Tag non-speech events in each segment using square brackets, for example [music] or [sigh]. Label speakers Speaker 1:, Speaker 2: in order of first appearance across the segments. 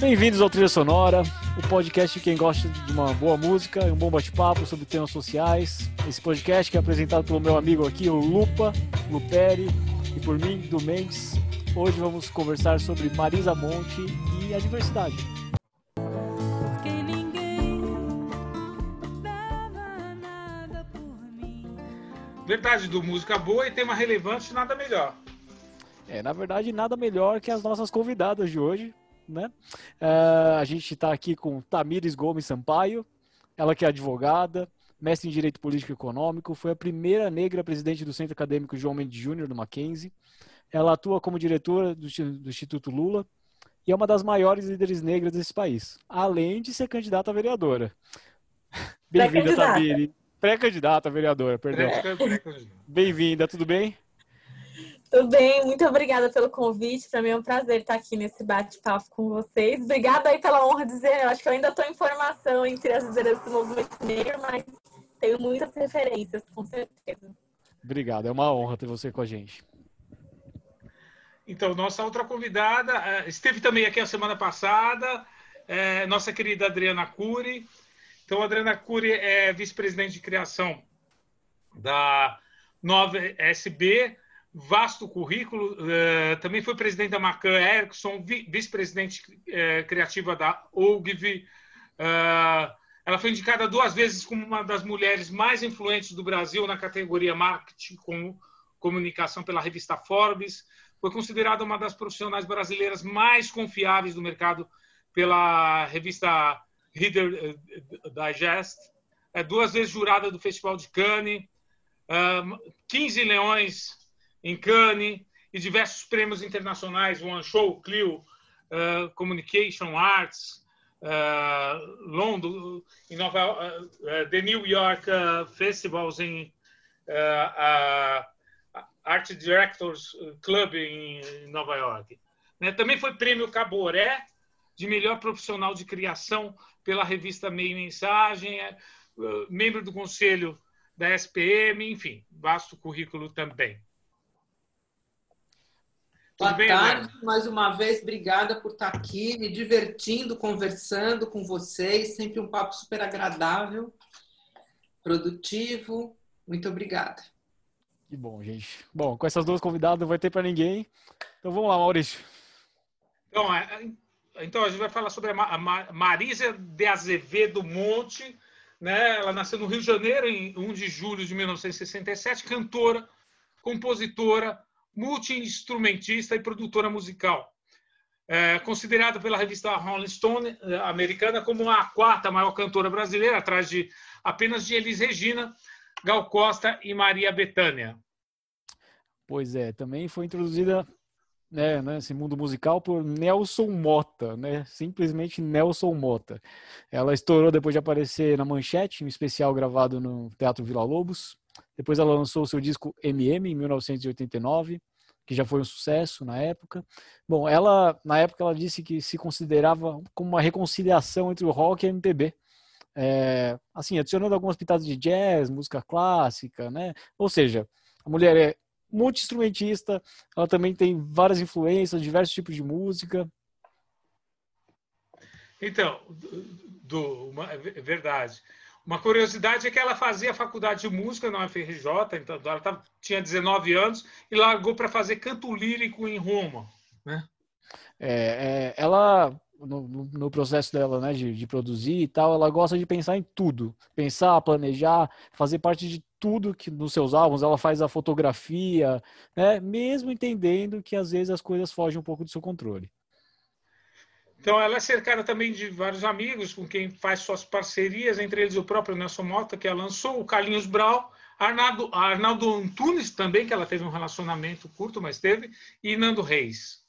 Speaker 1: Bem-vindos ao Trilha Sonora, o podcast de quem gosta de uma boa música e um bom bate-papo sobre temas sociais. Esse podcast que é apresentado pelo meu amigo aqui, o Lupa, Luperi, e por mim, do Mendes. Hoje vamos conversar sobre Marisa Monte e a diversidade.
Speaker 2: Verdade, do música boa e tema relevante, nada melhor.
Speaker 1: É, na verdade, nada melhor que as nossas convidadas de hoje, né? Uh, a gente está aqui com Tamires Gomes Sampaio, ela que é advogada, mestre em Direito Político e Econômico, foi a primeira negra presidente do Centro Acadêmico João Mendes Júnior, do Mackenzie. Ela atua como diretora do, do Instituto Lula e é uma das maiores líderes negras desse país, além de ser candidata a vereadora. Bem-vinda, Tamires. Pré-candidata a vereadora, perdão. Bem-vinda, tudo bem?
Speaker 3: Tudo bem, muito obrigada pelo convite. Para mim é um prazer estar aqui nesse bate-papo com vocês. Obrigada aí pela honra de dizer. Eu acho que eu ainda estou em formação entre as lideranças do movimento negro, mas tenho muitas referências, com certeza.
Speaker 1: Obrigado, é uma honra ter você com a gente.
Speaker 2: Então, nossa outra convidada eh, esteve também aqui a semana passada, é, nossa querida Adriana Cury. Então, a Adriana Cury é vice-presidente de criação da Nova SB, vasto currículo. Uh, também foi presidente da Macan Erickson, vice-presidente uh, criativa da OGV. Uh, ela foi indicada duas vezes como uma das mulheres mais influentes do Brasil na categoria Marketing com Comunicação pela revista Forbes. Foi considerada uma das profissionais brasileiras mais confiáveis do mercado pela revista Reader Digest. É duas vezes jurada do Festival de Cannes. 15 leões em Cannes e diversos prêmios internacionais, One Show, Clio, uh, Communication Arts, uh, London, em Nova, uh, The New York Festivals em Art Directors Club em Nova York. Né? Também foi prêmio Caboré de melhor profissional de criação pela revista Meio Mensagem, é, membro do conselho da SPM, enfim, vasto currículo também.
Speaker 4: Boa bem, tarde, mais uma vez, obrigada por estar aqui, me divertindo, conversando com vocês, sempre um papo super agradável, produtivo. Muito obrigada.
Speaker 1: Que bom, gente. Bom, com essas duas convidadas não vai ter para ninguém. Então vamos lá, Maurício.
Speaker 2: Então, então a gente vai falar sobre a Marisa de Azevedo Monte, né? Ela nasceu no Rio de Janeiro em 1 de julho de 1967, cantora, compositora, multi-instrumentista e produtora musical. É, considerada pela revista Rolling Stone é, americana como a quarta maior cantora brasileira, atrás de apenas de Elis Regina, Gal Costa e Maria Bethânia.
Speaker 1: Pois é, também foi introduzida né, nesse mundo musical por Nelson Mota, né? Simplesmente Nelson Mota. Ela estourou depois de aparecer na Manchete, um especial gravado no Teatro Vila Lobos. Depois ela lançou o seu disco MM em 1989, que já foi um sucesso na época. Bom, ela na época ela disse que se considerava como uma reconciliação entre o rock e a MPB. É, assim, adicionando algumas pitadas de jazz, música clássica, né? Ou seja, a mulher é multi-instrumentista, ela também tem várias influências, diversos tipos de música.
Speaker 2: Então, do, uma, é verdade. Uma curiosidade é que ela fazia faculdade de música na UFRJ, então ela tava, tinha 19 anos e largou para fazer canto lírico em Roma, né?
Speaker 1: É, é, ela no, no, processo dela, né, de, de, produzir e tal, ela gosta de pensar em tudo, pensar, planejar, fazer parte de tudo que nos seus álbuns. Ela faz a fotografia, né, mesmo entendendo que às vezes as coisas fogem um pouco do seu controle.
Speaker 2: Então, ela é cercada também de vários amigos com quem faz suas parcerias, entre eles o próprio Nelson Mota, que ela lançou, o Carlinhos Brau, Arnaldo, Arnaldo Antunes também, que ela teve um relacionamento curto, mas teve, e Nando Reis.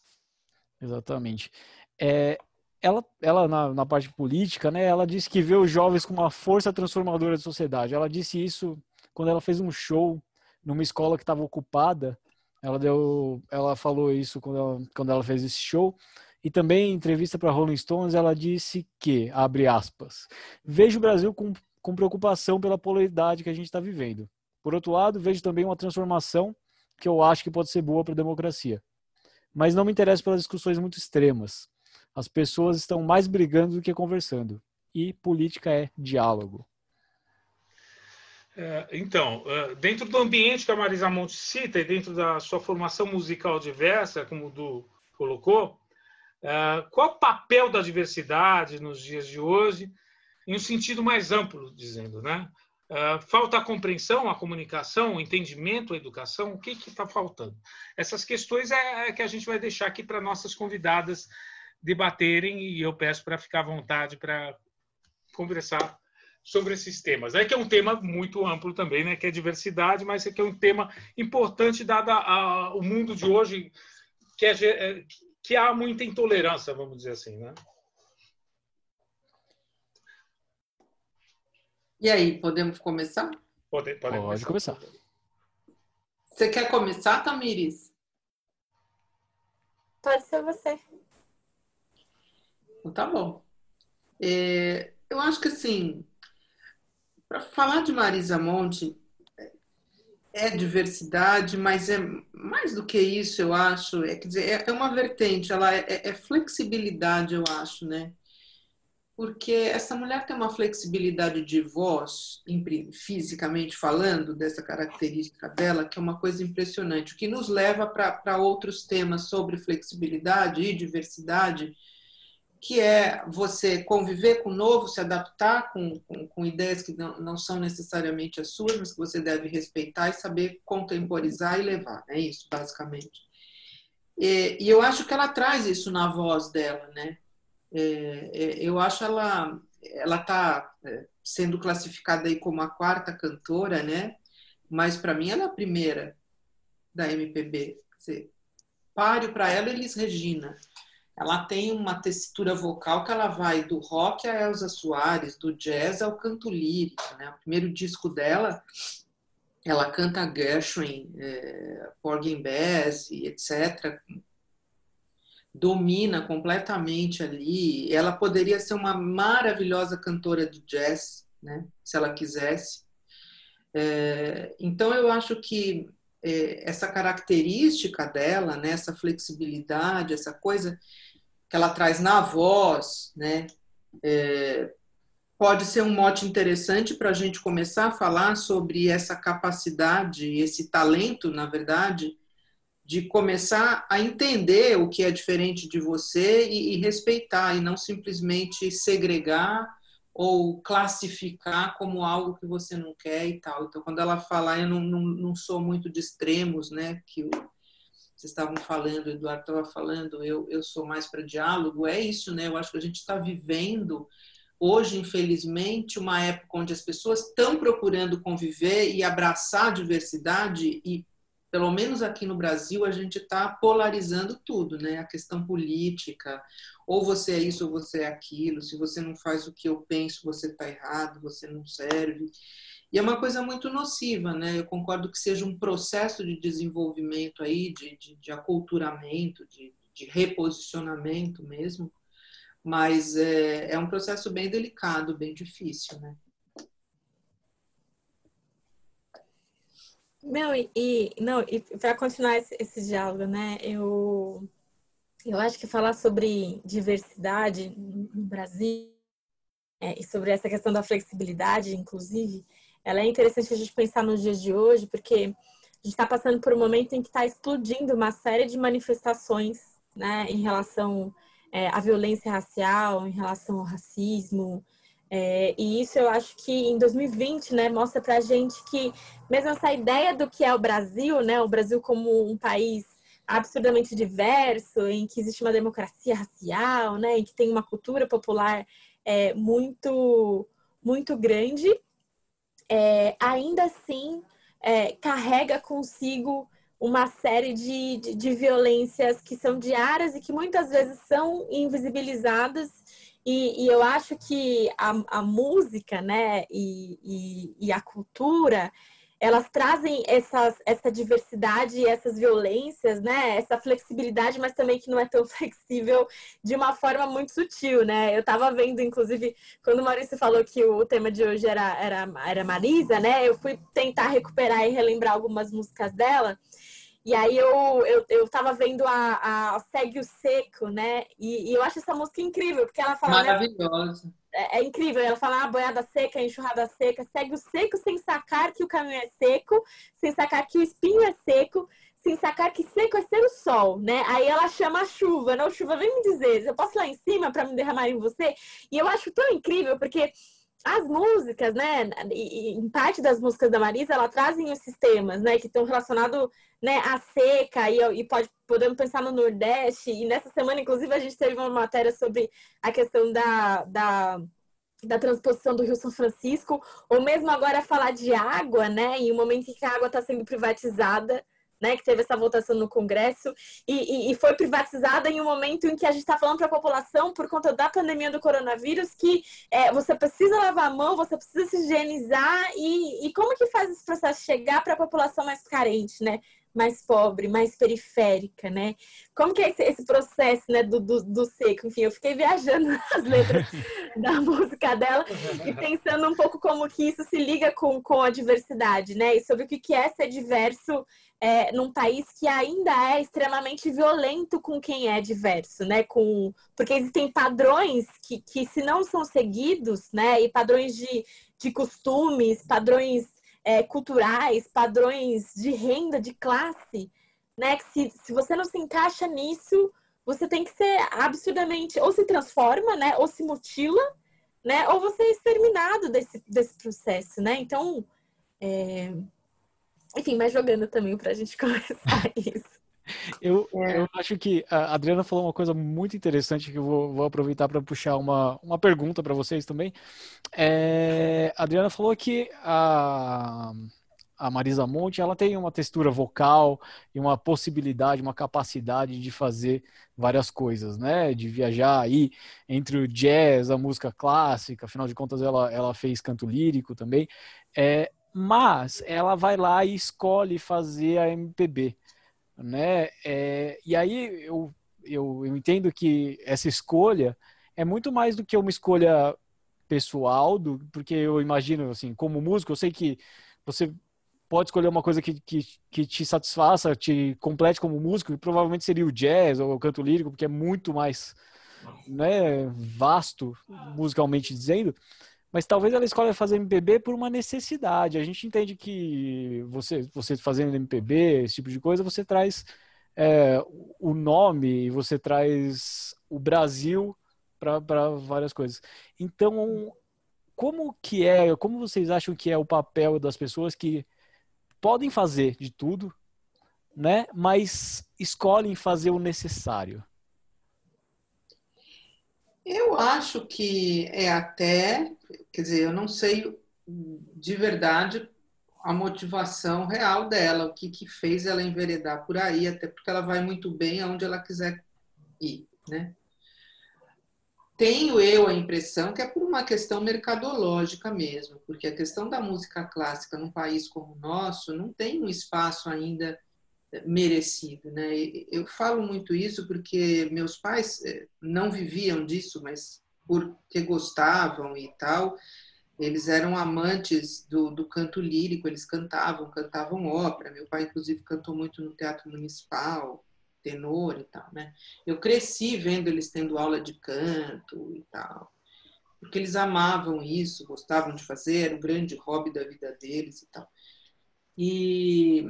Speaker 1: Exatamente. É, ela, ela na, na, parte política, né, ela disse que vê os jovens como uma força transformadora da sociedade. Ela disse isso quando ela fez um show numa escola que estava ocupada. Ela deu, ela falou isso quando ela, quando ela fez esse show. E também em entrevista para Rolling Stones, ela disse que, abre aspas, vejo o Brasil com, com preocupação pela polaridade que a gente está vivendo. Por outro lado, vejo também uma transformação que eu acho que pode ser boa para a democracia. Mas não me interessa pelas discussões muito extremas. As pessoas estão mais brigando do que conversando. E política é diálogo.
Speaker 2: É, então, é, dentro do ambiente que a Marisa Monte cita e dentro da sua formação musical diversa, como o Du colocou, qual o papel da diversidade nos dias de hoje, em um sentido mais amplo, dizendo, né? Falta a compreensão, a comunicação, o entendimento, a educação, o que está faltando? Essas questões é que a gente vai deixar aqui para nossas convidadas debaterem e eu peço para ficar à vontade para conversar sobre esses temas. É que é um tema muito amplo também, né? Que é diversidade, mas é que é um tema importante dado o mundo de hoje, que, é, é, que há muita intolerância, vamos dizer assim, né?
Speaker 4: E aí, podemos começar?
Speaker 1: Pode, pode, pode começar.
Speaker 4: Você quer começar, Tamires?
Speaker 3: Pode ser você.
Speaker 4: Então, tá bom. É, eu acho que assim, para falar de Marisa Monte, é diversidade, mas é mais do que isso, eu acho. É, quer dizer, é, é uma vertente, ela é, é, flexibilidade, eu acho, né? Porque essa mulher tem uma flexibilidade de voz, fisicamente falando, dessa característica dela, que é uma coisa impressionante, o que nos leva para outros temas sobre flexibilidade e diversidade que é você conviver com o novo, se adaptar com, com, com, ideias que não, não são necessariamente as suas, mas que você deve respeitar e saber contemporizar e levar. É isso, basicamente. E, e eu acho que ela traz isso na voz dela, né? É, é, eu acho ela ela está é, sendo classificada aí como a quarta cantora, né? Mas para mim ela é a primeira da MPB. Quer páreo para ela Elis Regina ela tem uma textura vocal que ela vai do rock a Elza Soares, do jazz ao canto lírico. Né? O primeiro disco dela, ela canta Gershwin, é, Porgy Bass, etc. Domina completamente ali. Ela poderia ser uma maravilhosa cantora de jazz, né? se ela quisesse. É, então, eu acho que é, essa característica dela, né, essa flexibilidade, essa coisa, que ela traz na voz, né? É, pode ser um mote interessante para a gente começar a falar sobre essa capacidade, esse talento, na verdade, de começar a entender o que é diferente de você e, e respeitar, e não simplesmente segregar ou classificar como algo que você não quer e tal. Então, quando ela fala, eu não, não, não sou muito de extremos, né? Que vocês estavam falando, o Eduardo estava falando, eu, eu sou mais para diálogo, é isso, né? Eu acho que a gente está vivendo hoje, infelizmente, uma época onde as pessoas estão procurando conviver e abraçar a diversidade e pelo menos aqui no Brasil, a gente está polarizando tudo, né? A questão política, ou você é isso ou você é aquilo, se você não faz o que eu penso, você está errado, você não serve. E é uma coisa muito nociva, né? Eu concordo que seja um processo de desenvolvimento aí, de, de, de aculturamento, de, de, reposicionamento mesmo, mas é, é um processo bem delicado, bem difícil, né?
Speaker 3: Não, e, e não, e para continuar esse, esse, diálogo, né? Eu, eu acho que falar sobre diversidade no Brasil é, e sobre essa questão da flexibilidade, inclusive, ela é interessante a gente pensar nos dias de hoje, porque a gente está passando por um momento em que está explodindo uma série de manifestações né, em relação é, à violência racial, em relação ao racismo. É, e isso eu acho que em 2020 né, mostra para a gente que, mesmo essa ideia do que é o Brasil, né, o Brasil como um país absurdamente diverso, em que existe uma democracia racial, né, em que tem uma cultura popular é, muito, muito grande, é, ainda assim é, carrega consigo uma série de, de, de, violências que são diárias e que muitas vezes são invisibilizadas. E, e eu acho que a, a música né, e, e, e a cultura elas trazem essas, essa diversidade, essas violências, né? Essa flexibilidade, mas também que não é tão [laughs] flexível de uma forma muito sutil, né? Eu estava vendo, inclusive, quando o Maurício falou que o tema de hoje era, era, era Marisa, né? Eu fui tentar recuperar e relembrar algumas músicas dela. E aí eu, eu, eu tava vendo a, a Segue o Seco, né? E, e eu acho essa música incrível, porque ela fala.
Speaker 4: Né, Maravilhosa.
Speaker 3: Né? É, é, incrível. Ela fala ah, boiada seca, enxurrada seca, segue o seco sem sacar que o caminho é seco, sem sacar que o espinho é seco, sem sacar que seco é ser o sol, né? Aí ela chama a chuva, né? O chuva vem me dizer, eu posso ir lá em cima para me derramar em você? E eu acho tão incrível, porque as músicas, né, em parte das músicas da Marisa, ela trazem os sistemas, né, que estão relacionados, né, à seca e, e pode podemos pensar no Nordeste. E nessa semana, inclusive, a gente teve uma matéria sobre a questão da, da da transposição do Rio São Francisco, ou mesmo agora falar de água, né, em um momento em que a água está sendo privatizada, né, que teve essa votação no Congresso, e, e, e foi privatizada em um momento em que a gente está falando para a população, por conta da pandemia do coronavírus, que é, você precisa lavar a mão, você precisa se higienizar, e, e como que faz esse processo chegar para a população mais carente, né? Mais pobre, mais periférica, né? Como que é esse, esse processo, né, do, do, do, seco? Enfim, eu fiquei viajando [laughs] nas letras [laughs] da música dela e pensando um pouco como que isso se liga com, com a diversidade, né? E sobre o que é ser diverso é, num país que ainda é extremamente violento com quem é diverso, né? Com, porque existem padrões que, que se não são seguidos, né? E padrões de, de costumes, padrões é, culturais, padrões de renda, de classe, né? Que se, se você não se encaixa nisso, você tem que ser absurdamente, ou se transforma, né? Ou se mutila, né? Ou você é exterminado desse, desse processo, né? Então, é, enfim, mas jogando também para a gente [laughs] começar isso.
Speaker 1: Eu, é. eu acho que a Adriana falou uma coisa muito interessante que eu vou, vou aproveitar para puxar uma, uma pergunta para vocês também. É, a Adriana falou que a, a Marisa Monte ela tem uma textura vocal e uma possibilidade, uma capacidade de fazer várias coisas, né? De viajar aí entre o jazz, a música clássica, afinal de contas ela, ela fez canto lírico também. É, mas ela vai lá e escolhe fazer a MPB, né? É, e aí eu, eu, eu entendo que essa escolha é muito mais do que uma escolha pessoal, do, porque eu imagino, assim, como músico, eu sei que você pode escolher uma coisa que, que, que te satisfaça, te complete como músico, e provavelmente seria o jazz ou o canto lírico, porque é muito mais né, vasto, musicalmente dizendo mas talvez ela escolha fazer MPB por uma necessidade. A gente entende que você, você fazendo MPB, esse tipo de coisa, você traz é, o nome, você traz o Brasil para várias coisas. Então, como que é, como vocês acham que é o papel das pessoas que podem fazer de tudo, né? Mas escolhem fazer o necessário?
Speaker 4: Eu acho que é até, quer dizer, eu não sei de verdade a motivação real dela, o que, que fez ela enveredar por aí, até porque ela vai muito bem aonde ela quiser ir, né? Tenho eu a impressão que é por uma questão mercadológica mesmo, porque a questão da música clássica num país como o nosso não tem um espaço ainda merecido, né? Eu falo muito isso porque meus pais eh, não viviam disso, mas porque gostavam e tal, eles eram amantes do, do canto lírico, eles cantavam, cantavam ópera. Meu pai, inclusive, cantou muito no Teatro Municipal, tenor e tal, né? Eu cresci vendo eles tendo aula de canto e tal, porque eles amavam isso, gostavam de fazer, era o grande hobby da vida deles e tal. E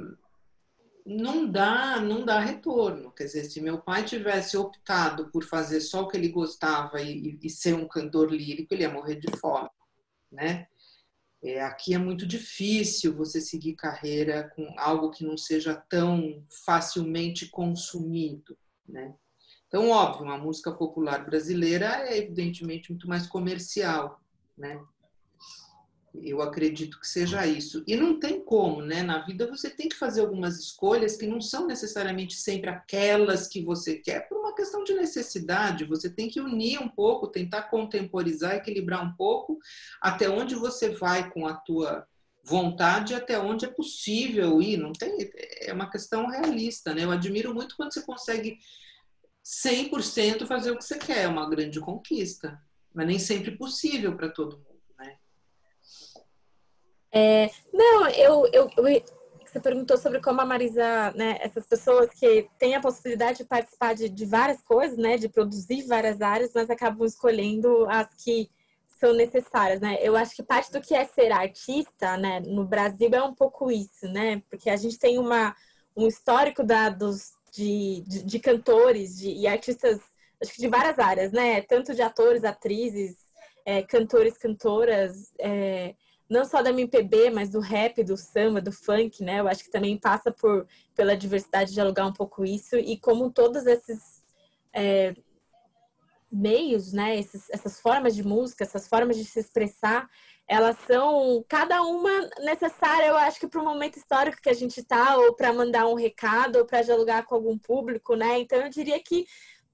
Speaker 4: não dá, não dá retorno. Quer dizer, se meu pai tivesse optado por fazer só o que ele gostava e, e ser um cantor lírico, ele ia morrer de fome, né? É, aqui é muito difícil você seguir carreira com algo que não seja tão facilmente consumido, né? Então, óbvio, uma música popular brasileira é evidentemente muito mais comercial, né? Eu acredito que seja isso. E não tem como, né? Na vida você tem que fazer algumas escolhas que não são necessariamente sempre aquelas que você quer, por uma questão de necessidade. Você tem que unir um pouco, tentar contemporizar, equilibrar um pouco até onde você vai com a tua vontade até onde é possível ir. Não tem, é uma questão realista, né? Eu admiro muito quando você consegue 100% fazer o que você quer, é uma grande conquista, mas nem sempre possível para todo mundo.
Speaker 3: É, não, eu, eu, eu, você perguntou sobre como a Marisa, né, essas pessoas que têm a possibilidade de participar de, de várias coisas, né, de produzir várias áreas, mas acabam escolhendo as que são necessárias, né? Eu acho que parte do que é ser artista, né, no Brasil é um pouco isso, né? Porque a gente tem uma, um histórico da, dos, de, de, de cantores de, e artistas, acho que de várias áreas, né? Tanto de atores, atrizes, é, cantores, cantoras, é, não só da MPB, mas do rap, do samba, do funk, né? Eu acho que também passa por pela diversidade de dialogar um pouco isso e como todos esses é, meios, né? Essas formas de música, essas formas de se expressar, elas são cada uma necessária, eu acho que para o momento histórico que a gente está, ou para mandar um recado, ou para dialogar com algum público, né? Então eu diria que,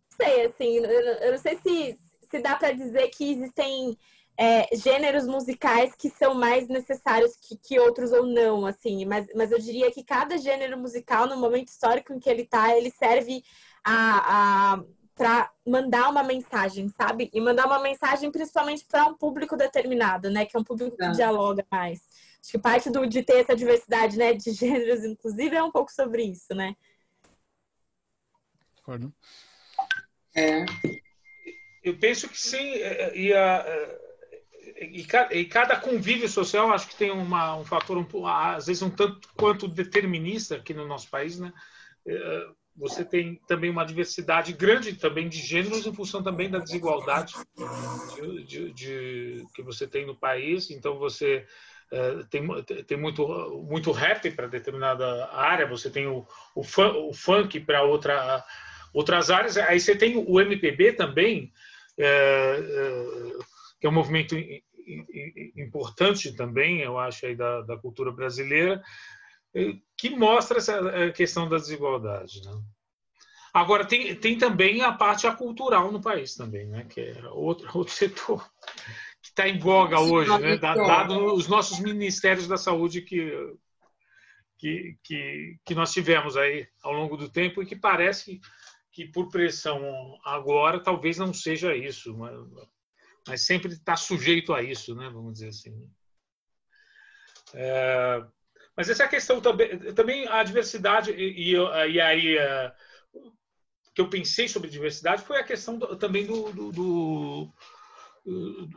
Speaker 3: sei, assim, eu não sei se se dá para dizer que existem é, gêneros musicais que são mais necessários que, que outros ou não, assim, mas, mas eu diria que cada gênero musical, no momento histórico em que ele está, ele serve a, a para mandar uma mensagem, sabe? E mandar uma mensagem principalmente para um público determinado, né? Que é um público que é. dialoga mais. Acho que parte do, de ter essa diversidade, né, de [laughs] gêneros, inclusive, é um pouco sobre isso, né?
Speaker 2: Concordo. É. Eu penso que sim, é, é, e, a, e, e cada convívio social acho que tem uma, um fator, um, às vezes, um tanto quanto determinista aqui no nosso país, né? É, você tem também uma diversidade grande também de gêneros em função também da desigualdade de, de, de que você tem no país. Então você tem, tem muito muito rap para determinada área, você tem o, o, fun, o funk para outra outras áreas. Aí você tem o MPB também, é, é, que é um movimento importante também, eu acho, aí da, da cultura brasileira, que mostra essa questão da desigualdade. Né? Agora, tem, tem também a parte cultural no país também, né? que é outro, [laughs] outro setor que está em voga hoje, né? dado os nossos ministérios da saúde que, que, que, que nós tivemos aí ao longo do tempo e que parece que por pressão agora talvez não seja isso, mas, sempre está sujeito a isso, né? Vamos dizer assim. É, mas essa questão também, também a diversidade e, e aí é, que eu pensei sobre diversidade foi a questão do, também do, do, do,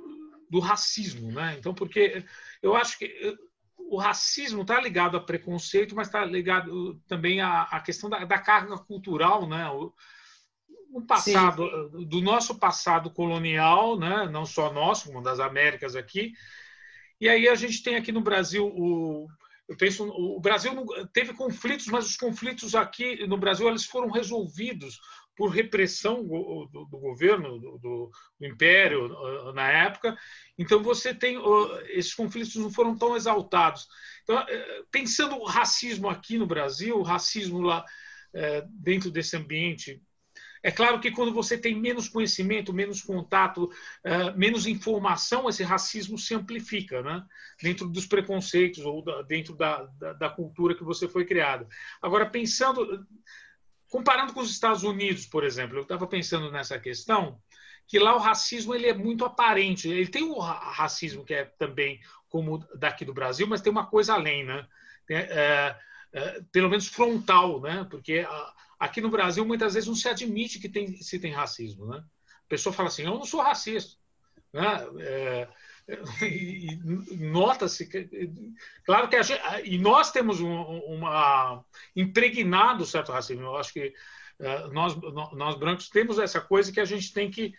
Speaker 2: do racismo, né? Então, porque eu acho que o racismo está ligado a preconceito, mas está ligado também à, à questão da, da, carga cultural, né? O, o passado, Sim. do nosso passado colonial, né? Não só nosso, como das Américas aqui. E aí a gente tem aqui no Brasil o eu penso o Brasil teve conflitos, mas os conflitos aqui no Brasil eles foram resolvidos por repressão do, do, do governo, do, do, Império na época. Então você tem esses conflitos não foram tão exaltados. Então, é, pensando o racismo aqui no Brasil, o racismo lá dentro desse ambiente é claro que quando você tem menos conhecimento, menos contato, uh, menos informação, esse racismo se amplifica, né? Dentro dos preconceitos ou dentro da, da, da, cultura que você foi criado. Agora, pensando, comparando com os Estados Unidos, por exemplo, eu estava pensando nessa questão, que lá o racismo ele é muito aparente. Ele tem o racismo que é também como daqui do Brasil, mas tem uma coisa além, né? É, pelo menos frontal, né? Porque a, Aqui no Brasil, muitas vezes não se admite que tem, se tem racismo. Né? A pessoa fala assim: eu não sou racista. Né? É, [laughs] e nota-se claro que gente, e nós temos um, uma impregnado certo racismo. Eu acho que uh, nós, nós brancos temos essa coisa que a gente tem que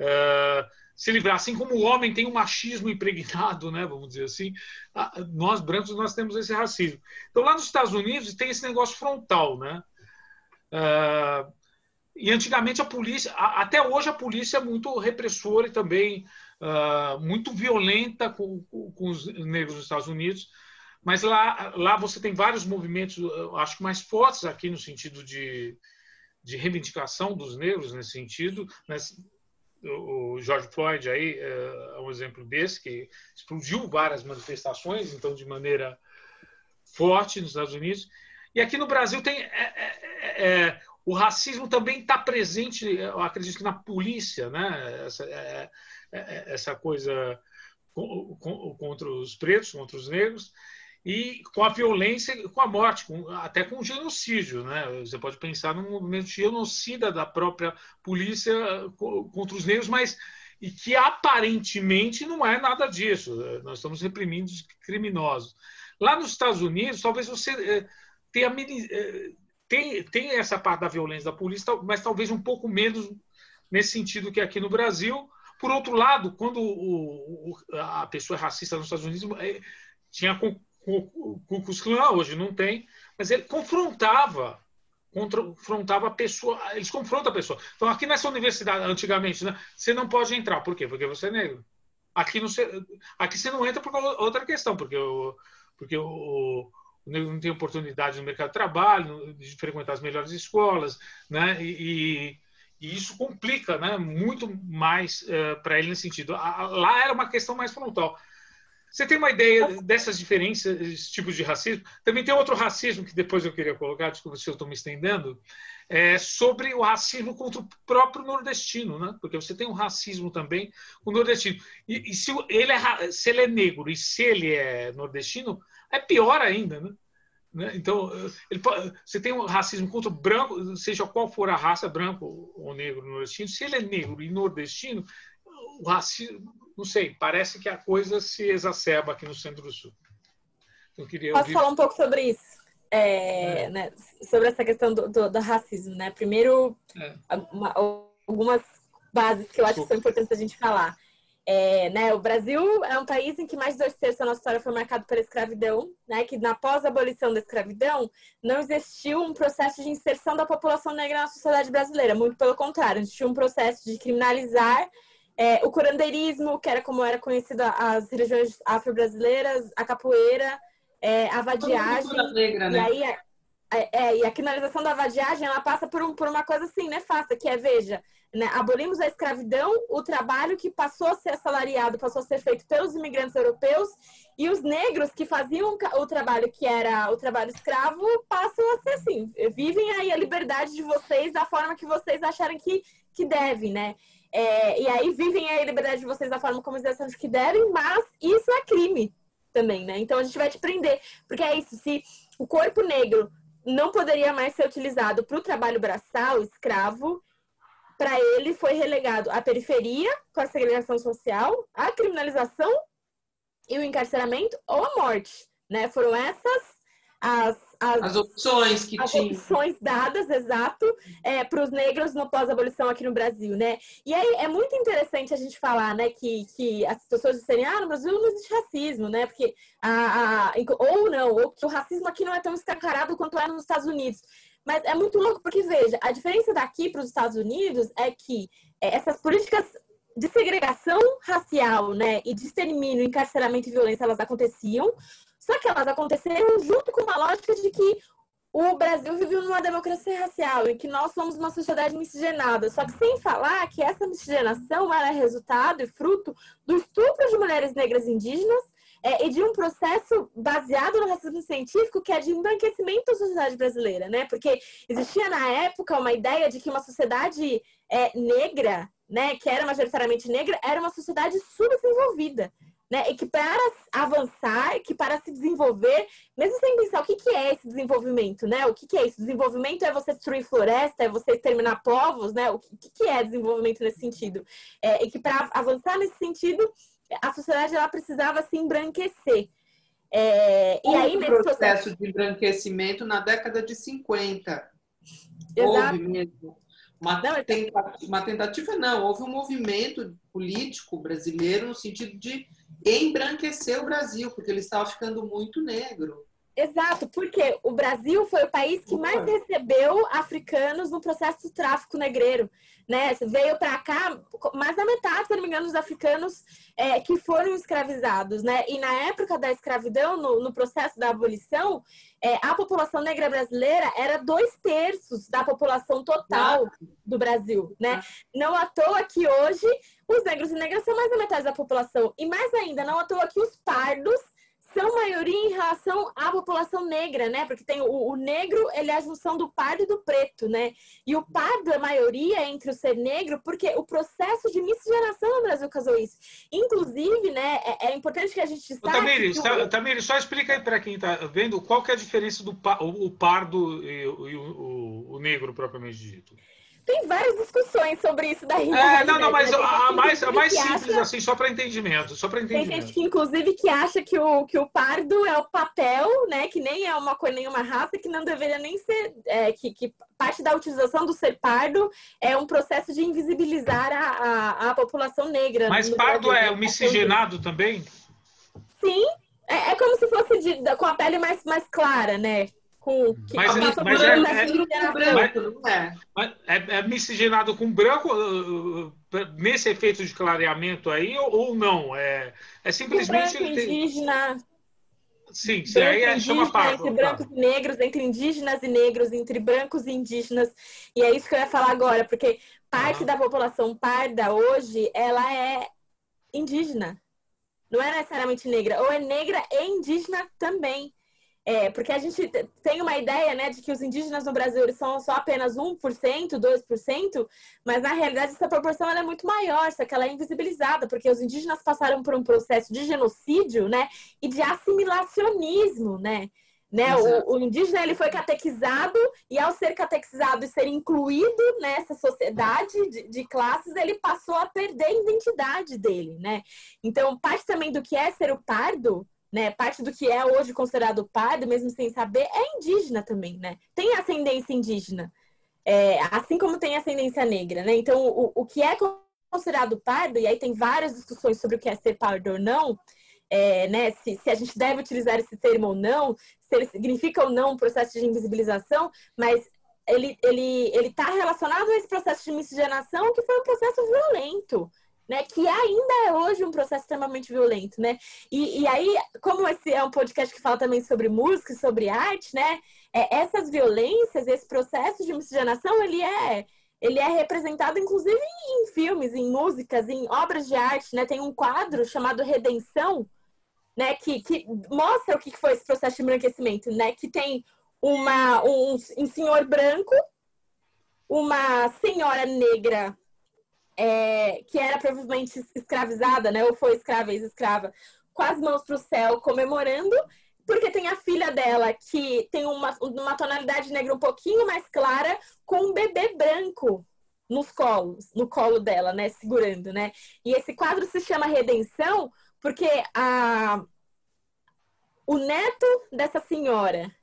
Speaker 2: uh, se livrar, assim como o homem tem um machismo impregnado, né? Vamos dizer assim, nós brancos nós temos esse racismo. Então lá nos Estados Unidos tem esse negócio frontal, né? Uh, e antigamente a polícia, até hoje a polícia é muito repressora e também uh, muito violenta com, com, os negros dos Estados Unidos. Mas lá, lá você tem vários movimentos, acho que mais fortes aqui no sentido de, de reivindicação dos negros nesse sentido. O George Floyd aí é um exemplo desse que explodiu várias manifestações, então de maneira forte nos Estados Unidos. E aqui no Brasil tem é, é, é, é o racismo também está presente, eu acredito que na polícia, né? Essa, é, é, essa coisa contra os pretos, contra os negros. E com a violência, com a morte, com, até com o genocídio. Né? Você pode pensar num movimento genocida da própria polícia contra os negros, mas e que aparentemente não é nada disso. Nós estamos reprimindo os criminosos. Lá nos Estados Unidos, talvez você eh, tenha, eh, tem, tem essa parte da violência da polícia, mas talvez um pouco menos nesse sentido que aqui no Brasil. Por outro lado, quando o, a pessoa é racista nos Estados Unidos, eh, tinha o Klux Klan, hoje não tem, mas ele confrontava confrontava a pessoa, eles confrontam a pessoa. Então, aqui nessa universidade, antigamente, né, você não pode entrar. Por quê? Porque você é negro. Aqui, não, aqui você não entra por outra questão, porque o, porque o, o negro não tem oportunidade no mercado de trabalho, de frequentar as melhores escolas, né? E, e isso complica, né? Muito mais uh, eh, para ele nesse sentido. Lá era uma questão mais frontal. Você tem uma ideia dessas diferenças, tipos de racismo? Também tem outro racismo que depois eu queria colocar, desculpa se eu estou me estendendo, é sobre o racismo contra o próprio nordestino, né? Porque você tem um racismo também com o nordestino. E, e se, ele é, se ele é negro e se ele é nordestino, é pior ainda, né? né? Então, você tem um racismo contra o branco, seja qual for a raça, branco ou negro, nordestino. Se ele é negro e nordestino, o racismo, não sei, parece que a coisa se exacerba aqui no Centro-Sul.
Speaker 3: Eu queria Posso ouvir... falar um pouco sobre isso? É, é. Né, sobre essa questão do, do, do racismo, né? Primeiro, é. uma, algumas bases que eu acho que são importantes a gente falar. É, né, o Brasil é um país em que mais de dois terços da nossa história foi marcado pela escravidão, né, que na pós-abolição da escravidão não existiu um processo de inserção da população negra na sociedade brasileira, muito pelo contrário, existiu um processo de criminalizar é, o curandeirismo, que era como era conhecida as religiões afro-brasileiras, a capoeira, é, a vadiagem. Negra, né? E aí, é, é, é, e a criminalização da vadiagem, ela passa por, um, por uma coisa assim, nefasta, que é, veja, né, abolimos a escravidão, o trabalho que passou a ser assalariado, passou a ser feito pelos imigrantes europeus, e os negros que faziam o trabalho que era o trabalho escravo, passam a ser assim, vivem aí a liberdade de vocês da forma que vocês acharem que, que devem, né? É, e aí vivem a liberdade de vocês da forma como eles acham que devem, mas isso é crime também, né? Então a gente vai te prender. Porque é isso, se o corpo negro não poderia mais ser utilizado para o trabalho braçal, escravo, para ele foi relegado à periferia, com a segregação social, a criminalização e o encarceramento ou a morte, né? Foram essas as,
Speaker 4: as, as opções que
Speaker 3: as
Speaker 4: tinha.
Speaker 3: opções dadas, exato, é, para os negros no pós-abolição aqui no Brasil, né? E aí é muito interessante a gente falar, né, que, que as pessoas disserem, ah, no Brasil não existe racismo, né? Porque a, a, ou não, ou que o racismo aqui não é tão escancarado quanto é nos Estados Unidos. Mas é muito louco porque, veja, a diferença daqui para os Estados Unidos é que é, essas políticas de segregação racial, né, e de extermínio, encarceramento e violência, elas aconteciam, só que elas aconteceram junto com uma lógica de que o Brasil viveu numa democracia racial e que nós somos uma sociedade miscigenada. Só que sem falar que essa miscigenação era resultado e fruto do estupro de mulheres negras indígenas é, e de um processo baseado no racismo científico que é de embranquecimento da sociedade brasileira, né? Porque existia na época uma ideia de que uma sociedade é, negra, né, que era majoritariamente negra, era uma sociedade subdesenvolvida né? E que para avançar, que para se desenvolver, mesmo sem pensar o que, que é esse desenvolvimento, né? O que, que é isso? Desenvolvimento é você destruir floresta, é você exterminar povos, né? O que, que é desenvolvimento nesse sentido? É, e que para avançar nesse sentido, a sociedade ela precisava se embranquecer. É,
Speaker 4: e aí, nesse processo, processo de embranquecimento na década de 50. Exato. Houve mesmo. Uma, não, então tentativa, uma tentativa, não, houve um movimento político brasileiro no sentido de embranquecer o Brasil, porque ele estava ficando muito negro.
Speaker 3: Exato, porque o Brasil foi o país que mais recebeu africanos no processo do tráfico negreiro, né? Veio para cá mais da metade, se não me engano, dos africanos é, que foram escravizados, né? E na época da escravidão, no, no processo da abolição, é, a população negra brasileira era dois terços da população total do Brasil, né? Não à toa que hoje os negros e negras são mais da metade da população. E mais ainda, não à toa que os pardos são maioria em relação à população negra, né? Porque tem o, o, negro, ele é a junção do pardo e do preto, né? E o pardo é maioria entre o ser negro, porque o processo de miscigenação no Brasil causou isso. Inclusive, né, é, é importante que a gente
Speaker 2: destaque... Tamires, o... Tamires, só explica aí para quem está vendo qual que é a diferença do o, pardo e, e o, o negro propriamente dito.
Speaker 3: Tem várias discussões sobre isso daí.
Speaker 2: É, não, não, mas né? a, mais, a mais simples, acha... assim, só para entendimento. Só para entendimento.
Speaker 3: Tem gente que, inclusive, que acha que o, que o pardo é o papel, né? Que nem é uma cor, nenhuma raça, que não deveria nem ser. É, que, que parte da utilização do ser pardo é um processo de invisibilizar a, a, a população negra.
Speaker 2: Mas pardo é o miscigenado também?
Speaker 3: Sim. É, é como se fosse de, com a pele mais, mais clara, né? Com que
Speaker 2: mas, mas, mas é, é, branco, mas, é? É, é miscigenado com branco uh, uh, nesse efeito de clareamento aí ou, não? É, é simplesmente.
Speaker 3: Branco, indígena.
Speaker 2: Sim, sim aí é, chama pardo.
Speaker 3: Entre brancos e negros, entre indígenas e negros, entre brancos e indígenas. E é isso que eu ia falar agora, porque parte ah. da população parda hoje, ela é indígena. Não é necessariamente negra, ou é negra e indígena também. É, porque a gente tem uma ideia né, de que os indígenas no Brasil eles são só apenas 1%, 2%, mas na realidade essa proporção é muito maior, só que ela é invisibilizada, porque os indígenas passaram por um processo de genocídio né, e de assimilacionismo, né? Né? O, o, indígena ele foi catequizado e ao ser catequizado e ser incluído nessa sociedade de, de, classes, ele passou a perder a identidade dele, né? Então, parte também do que é ser o pardo né? Parte do que é hoje considerado pardo, mesmo sem saber, é indígena também, né? Tem ascendência indígena, é, assim como tem ascendência negra, né? Então, o, o que é considerado pardo, e aí tem várias discussões sobre o que é ser pardo ou não, é, né, se, se, a gente deve utilizar esse termo ou não, se ele significa ou não um processo de invisibilização, mas ele está ele, ele tá relacionado a esse processo de miscigenação que foi um processo violento, né, que ainda é hoje um processo extremamente violento, né? E, e aí, como esse é um podcast que fala também sobre música e sobre arte, né? É, essas violências, esse processo de miscigenação, ele é ele é representado inclusive em filmes, em músicas, em obras de arte, né? Tem um quadro chamado Redenção, né, que, que mostra o que foi esse processo de embranquecimento, né? Que tem uma um, um senhor branco, uma senhora negra é, que era provavelmente escravizada, né? Ou foi escrava, ex-escrava, com as mãos para o céu, comemorando, porque tem a filha dela que tem uma, uma tonalidade negra um pouquinho mais clara, com um bebê branco nos colos, no colo dela, né? Segurando, né? E esse quadro se chama Redenção, porque a, o neto dessa senhora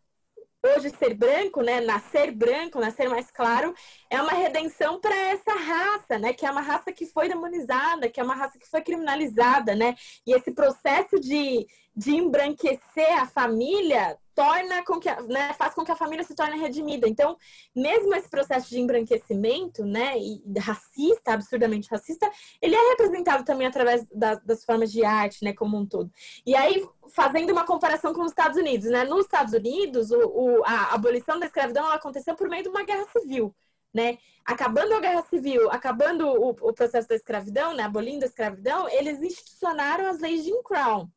Speaker 3: hoje ser branco, né, nascer branco, nascer mais claro, é uma redenção para essa raça, né, que é uma raça que foi demonizada, que é uma raça que foi criminalizada, né, e esse processo de, de embranquecer a família torna com que, né, faz com que a família se torne redimida. Então, mesmo esse processo de embranquecimento, né, e racista, absurdamente racista, ele é representado também através da, das formas de arte, né, como um todo. E aí, fazendo uma comparação com os Estados Unidos, né, nos Estados Unidos, o, o a abolição da escravidão aconteceu por meio de uma guerra civil. Né? Acabando a guerra civil, acabando o, o processo da escravidão, né? abolindo a escravidão, eles institucionaram as leis de Jim Crow,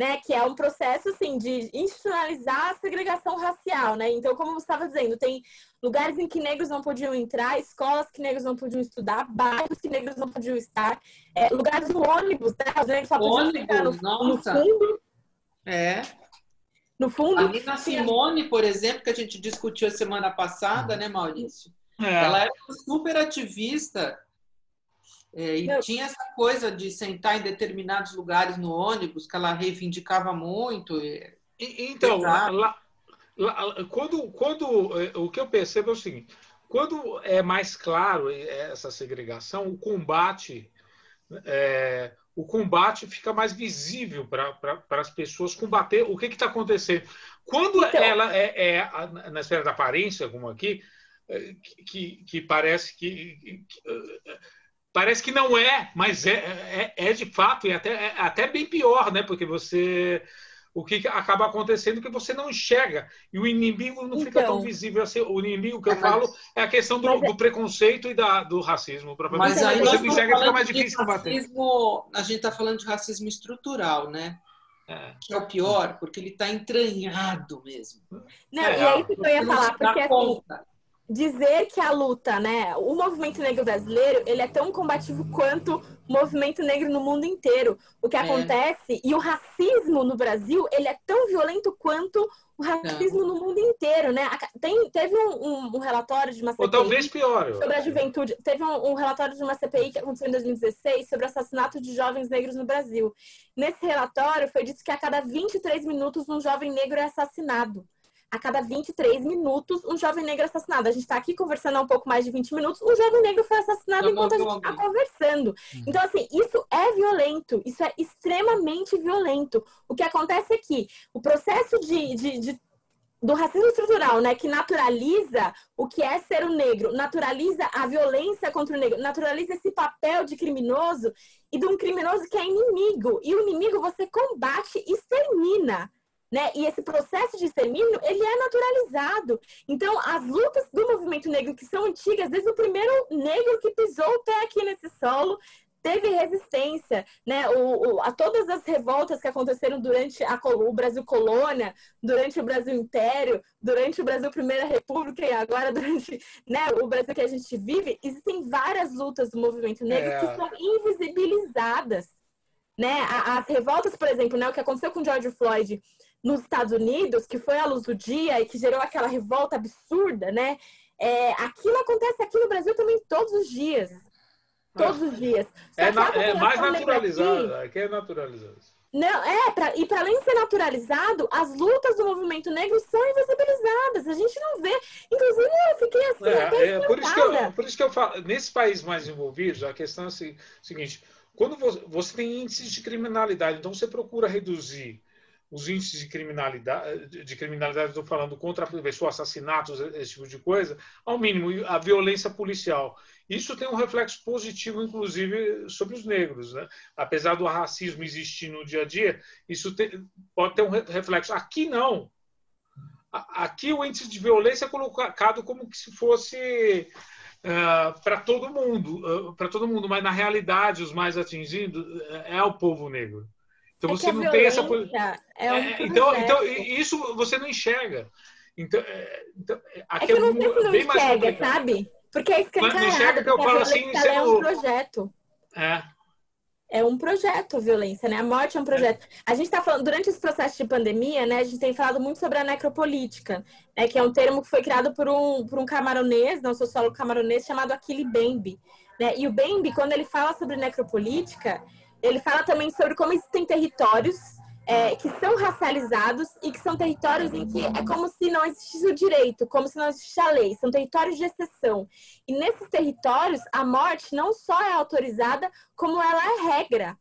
Speaker 3: né, que é um processo assim de institucionalizar a segregação racial, né? Então, como você estava dizendo, tem lugares em que negros não podiam entrar, escolas que negros não podiam estudar, bairros que negros não podiam estar, é, lugares no ônibus, né? Os negros só podiam ônibus, ficar no, no, fundo.
Speaker 4: É.
Speaker 3: No fundo.
Speaker 4: Ali na Simone, por exemplo, que a gente discutiu a semana passada, né, Maurício? É. Ela era super ativista é, e eu... tinha essa coisa de sentar em determinados lugares no ônibus que ela reivindicava muito. E...
Speaker 2: Então, lá, lá, quando, quando é, o que eu percebo é o seguinte: quando é mais claro essa segregação, o combate é, o combate fica mais visível para as pessoas combater o que está acontecendo. Quando então... ela é, é, na esfera da aparência, como aqui, é, que, que parece que, que Parece que não é, mas é, é, é de fato, e até, é até bem pior, né? Porque você. O que acaba acontecendo é que você não enxerga. E o inimigo não então, fica tão então. visível assim. O inimigo que eu falo é a questão do, é do preconceito e da, do racismo.
Speaker 4: Mas aí você não enxerga, fica mais difícil combater. Racismo, a gente está falando de racismo estrutural, né? é. que é o pior, porque ele está entranhado mesmo.
Speaker 3: Não, é, e é isso que eu ia falar, porque assim, dizer que a luta, né, o movimento negro brasileiro, ele é tão combativo quanto o movimento negro no mundo inteiro. O que é. acontece e o racismo no Brasil, ele é tão violento quanto o racismo no mundo inteiro, né? Tem, teve um, um, um, relatório de uma CPI...
Speaker 2: Ou talvez pior.
Speaker 3: Sobre a juventude. Teve um, um, relatório de uma CPI que aconteceu em 2016 sobre o assassinato de jovens negros no Brasil. Nesse relatório foi dito que a cada 23 minutos um jovem negro é assassinado a cada 23 minutos um jovem negro assassinado. A gente está aqui conversando há um pouco mais de 20 minutos, um jovem negro foi assassinado não, enquanto não, a gente está conversando. Uhum. Então, assim, isso é violento, isso é extremamente violento. O que acontece é que o processo de, de, de do racismo estrutural, né, que naturaliza o que é ser o negro, naturaliza a violência contra o negro, naturaliza esse papel de criminoso e de um criminoso que é inimigo. E o inimigo você combate e extermina né? E esse processo de extermínio, ele é naturalizado. Então, as lutas do movimento negro que são antigas, desde o primeiro negro que pisou o pé aqui nesse solo, teve resistência, né? O, o, a todas as revoltas que aconteceram durante a, o Brasil colônia, durante o Brasil Império, durante o Brasil Primeira República e agora [laughs] durante né, o Brasil que a gente vive, existem várias lutas do movimento negro é. que são invisibilizadas. Né? As revoltas, por exemplo, né, o que aconteceu com George Floyd nos Estados Unidos, que foi à luz do dia e que gerou aquela revolta absurda, né? É, aquilo acontece aqui no Brasil também todos os dias. Todos os dias.
Speaker 2: é, na, é mais naturalizado, aqui, é naturalizado.
Speaker 3: Não, é, pra, e para além de ser naturalizado, as lutas do movimento negro são invisibilizadas. A gente não vê. Inclusive, eu fiquei assim. É,
Speaker 2: é por, isso que eu, por isso que eu falo, nesse país mais envolvido, a questão é a seguinte: quando você, você tem índices de criminalidade, então você procura reduzir os índices de criminalidade, de criminalidade, estou falando contra a pessoa, assassinatos, esse tipo de coisa, ao mínimo, a violência policial. Isso tem um reflexo positivo, inclusive, sobre os negros. Né? Apesar do racismo existir no dia a dia, isso tem, pode ter um reflexo. Aqui não. Aqui o índice de violência é colocado como que se fosse uh, para todo mundo, uh, para todo mundo, mas na realidade os mais atingidos é, é o povo negro. Então é você não tem essa é um é, então, então isso você não enxerga. Então, é, então
Speaker 3: aqui é, que eu não sei se não enxerga, sabe? Porque é escancarado. Não enxerga que eu falo assim, é um projeto.
Speaker 2: É.
Speaker 3: É um projeto a violência, né? A morte é um projeto. A gente está falando, durante esse processo de pandemia, né? A gente tem falado muito sobre a necropolítica, né? Que é um termo que foi criado por um, por um camaronês, não sociólogo camaronês, chamado Achille Bembe. Né? E o Bembe, quando ele fala sobre necropolítica, ele fala também sobre como existem territórios é, que são racializados e que são territórios em que é como se não existisse o direito, como se não existisse a lei, são territórios de exceção. E nesses territórios, a morte não só é autorizada, como ela é regra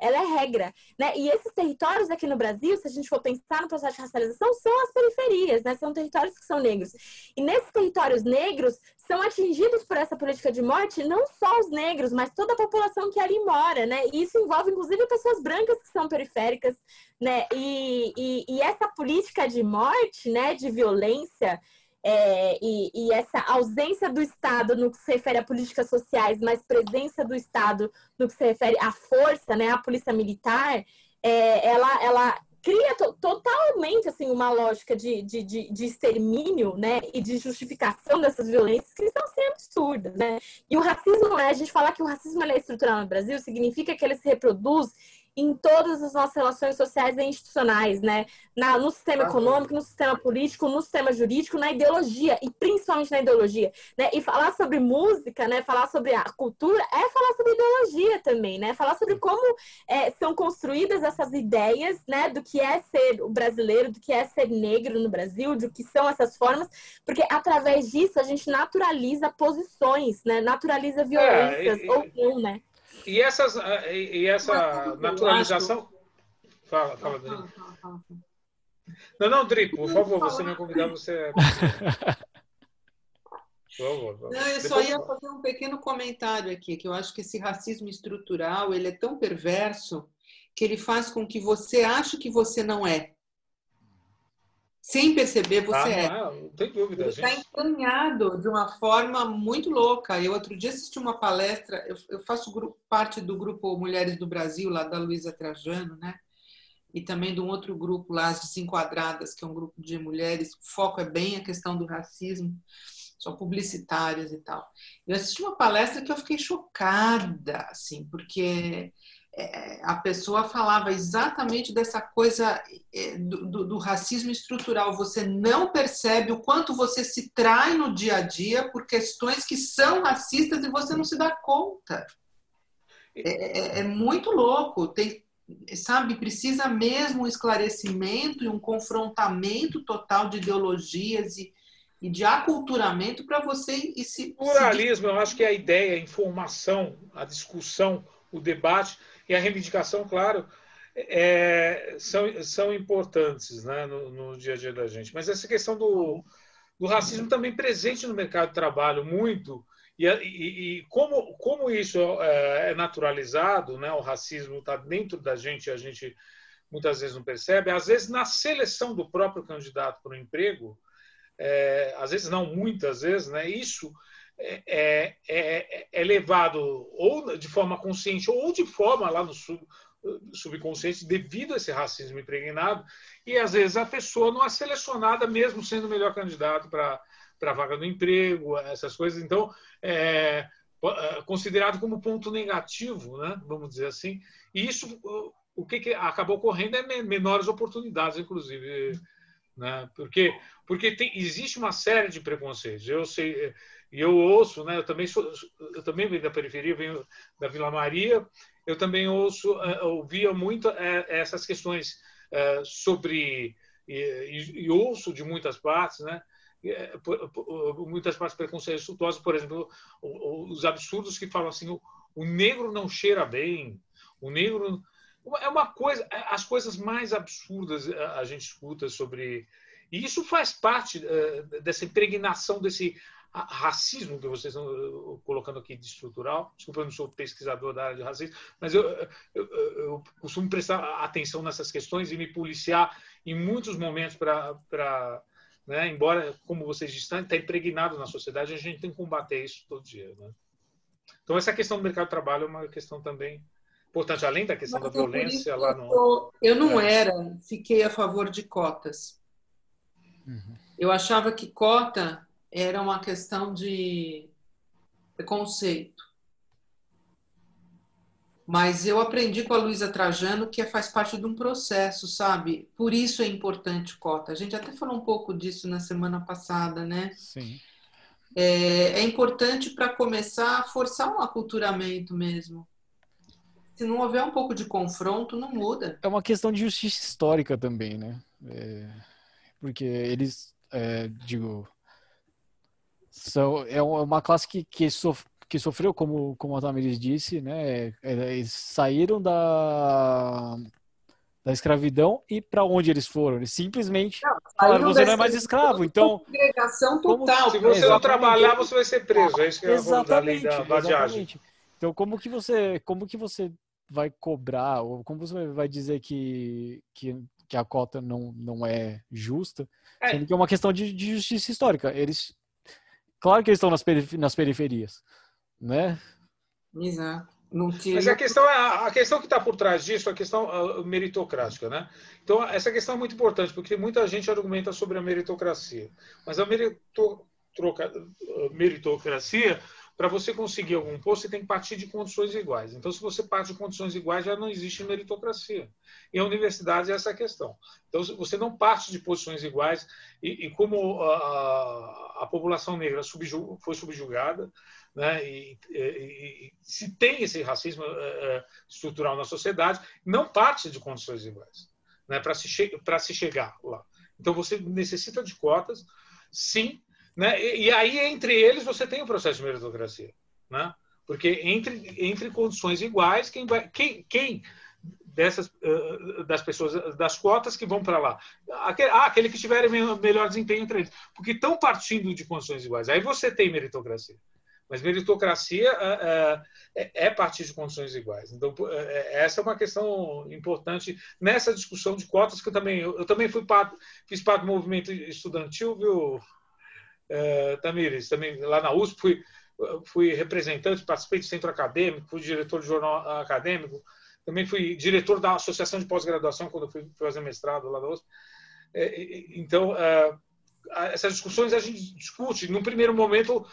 Speaker 3: ela é regra, né? E esses territórios aqui no Brasil, se a gente for pensar no processo de racialização, são as periferias, né? São territórios que são negros. E nesses territórios negros são atingidos por essa política de morte não só os negros, mas toda a população que ali mora, né? E isso envolve inclusive pessoas brancas que são periféricas, né? E, e, e essa política de morte, né? De violência é, e, e, essa ausência do Estado no que se refere a políticas sociais, mas presença do Estado no que se refere à força, né, à polícia militar, é, ela, ela cria to totalmente assim uma lógica de, de, de, de, extermínio, né, e de justificação dessas violências que estão sendo absurdas, né. E o racismo, né, a gente falar que o racismo é estrutural no Brasil significa que ele se reproduz em todas as nossas relações sociais e institucionais, né? Na, no sistema econômico, no sistema político, no sistema jurídico, na ideologia, e principalmente na ideologia, né? E falar sobre música, né? Falar sobre a cultura é falar sobre ideologia também, né? Falar sobre como é, são construídas essas ideias, né? Do que é ser o brasileiro, do que é ser negro no Brasil, do que são essas formas, porque através disso a gente naturaliza posições, né? Naturaliza é, violências é, e, ou não, né?
Speaker 2: E, essas, ah, e essa naturalização. Fala, fala, Dri. Não, não, Dri, por favor, você me convidar, você.
Speaker 4: Por favor, Não, eu só ia fazer um pequeno comentário aqui, que eu acho que esse racismo estrutural ele é tão perverso que ele faz com que você ache que você não é sem perceber você ah, é.
Speaker 2: Não, não tem dúvida.
Speaker 4: Está encaminhado de uma forma muito louca. Eu outro dia assisti uma palestra, eu, eu faço grupo, parte do grupo Mulheres do Brasil, lá da Luísa Trajano, né? e também de um outro grupo lá, as Desenquadradas, que é um grupo de mulheres, o foco é bem a questão do racismo, são publicitárias e tal. Eu assisti uma palestra que eu fiquei chocada, assim, porque é, a pessoa falava exatamente dessa coisa é, do, do, do, racismo estrutural. Você não percebe o quanto você se trai no dia a dia por questões que são racistas e você não se dá conta. É, é, é muito louco. Tem, sabe, precisa mesmo um esclarecimento e um confrontamento total de ideologias e, e de aculturamento para você e se.
Speaker 2: Pluralismo, se... eu acho que é a ideia, a informação, a discussão, o debate e a reivindicação, claro, é, são, são importantes né, no, no, dia a dia da gente. Mas essa questão do, do racismo também presente no mercado de trabalho, muito. E, e, e como, como isso é, é naturalizado, né, o racismo está dentro da gente e a gente muitas vezes não percebe, às vezes na seleção do próprio candidato para o emprego, é, às vezes não muitas vezes, né, isso é, é, é, é, levado ou de forma consciente ou de forma lá no sub, subconsciente devido a esse racismo impregnado e às vezes a pessoa não é selecionada mesmo sendo o melhor candidato para para vaga do emprego, essas coisas. Então, é, é, considerado como ponto negativo, né, vamos dizer assim. E isso, o que, que acabou ocorrendo é menores oportunidades, inclusive, né, porque porque tem, existe uma série de preconceitos. Eu sei, e eu ouço, né? Eu também sou, eu também venho da periferia, venho da Vila Maria. Eu também ouço, uh, ouvia muito uh, essas questões uh, sobre e, e, ouço de muitas partes, né? muitas partes preconceituosas, por exemplo, os absurdos que falam assim: o, o negro não cheira bem, o negro é uma coisa, as coisas mais absurdas a gente escuta sobre e isso faz parte dessa impregnação desse racismo que vocês estão colocando aqui de estrutural. Desculpa, eu não sou pesquisador da área de racismo, mas eu, eu, eu costumo prestar atenção nessas questões e me policiar em muitos momentos para. Né, embora, como vocês dizem, está impregnado na sociedade, a gente tem que combater isso todo dia. Né? Então, essa questão do mercado de trabalho é uma questão também importante, além da questão mas da violência lá no.
Speaker 4: Eu não é. era, fiquei a favor de cotas. Uhum. Eu achava que cota era uma questão de preconceito. Mas eu aprendi com a Luísa Trajano que faz parte de um processo, sabe? Por isso é importante cota. A gente até falou um pouco disso na semana passada, né?
Speaker 1: Sim.
Speaker 4: É, é importante para começar a forçar um aculturamento mesmo. Se não houver um pouco de confronto, não muda.
Speaker 1: É uma questão de justiça histórica também, né? É, porque eles, é, digo, são, é uma classe que, que, sof, que sofreu, como, como a Tamiris disse, né? É, eles saíram da, da escravidão e para onde eles foram? Eles simplesmente não, falaram, você não é mais escravo, então...
Speaker 4: Segregação total.
Speaker 2: se você não trabalhar, você vai ser preso. É isso que
Speaker 1: exatamente, é da, exatamente. Então, como que você, como que você vai cobrar, ou como você vai dizer que, que, que a cota não, não é justa, é. sendo que é uma questão de, de justiça histórica. Eles Claro que eles estão nas, perif nas periferias, né?
Speaker 4: Exato.
Speaker 2: Mas a questão, é, a questão que está por trás disso é a questão meritocrática, né? Então, essa questão é muito importante, porque muita gente argumenta sobre a meritocracia. Mas a meritocracia para você conseguir algum posto, você tem que partir de condições iguais. Então, se você parte de condições iguais, já não existe meritocracia. E a universidade é essa questão. Então, você não parte de posições iguais, e, e como a, a, população negra foi subjugada, né, e, e, e, se tem esse racismo é, estrutural na sociedade, não parte de condições iguais né, para se, se chegar lá. Então, você necessita de cotas, sim, né? E, e, aí, entre eles, você tem o processo de meritocracia. Né? Porque entre, entre condições iguais, quem, vai, quem, quem dessas uh, das pessoas, das cotas que vão para lá? Aquele, ah, aquele que tiver melhor desempenho entre eles. Porque estão partindo de condições iguais. Aí você tem meritocracia. Mas meritocracia uh, é, é partir de condições iguais. Então, essa é uma questão importante nessa discussão de cotas, que eu também, eu também fui parte, fiz parte do movimento estudantil, viu, é, Tamires, também lá na USP, fui, fui representante, participei do centro acadêmico, fui diretor de jornal acadêmico, também fui diretor da Associação de Pós-Graduação quando fui fazer mestrado lá da USP. É, então, é, essas discussões a gente discute. No primeiro momento,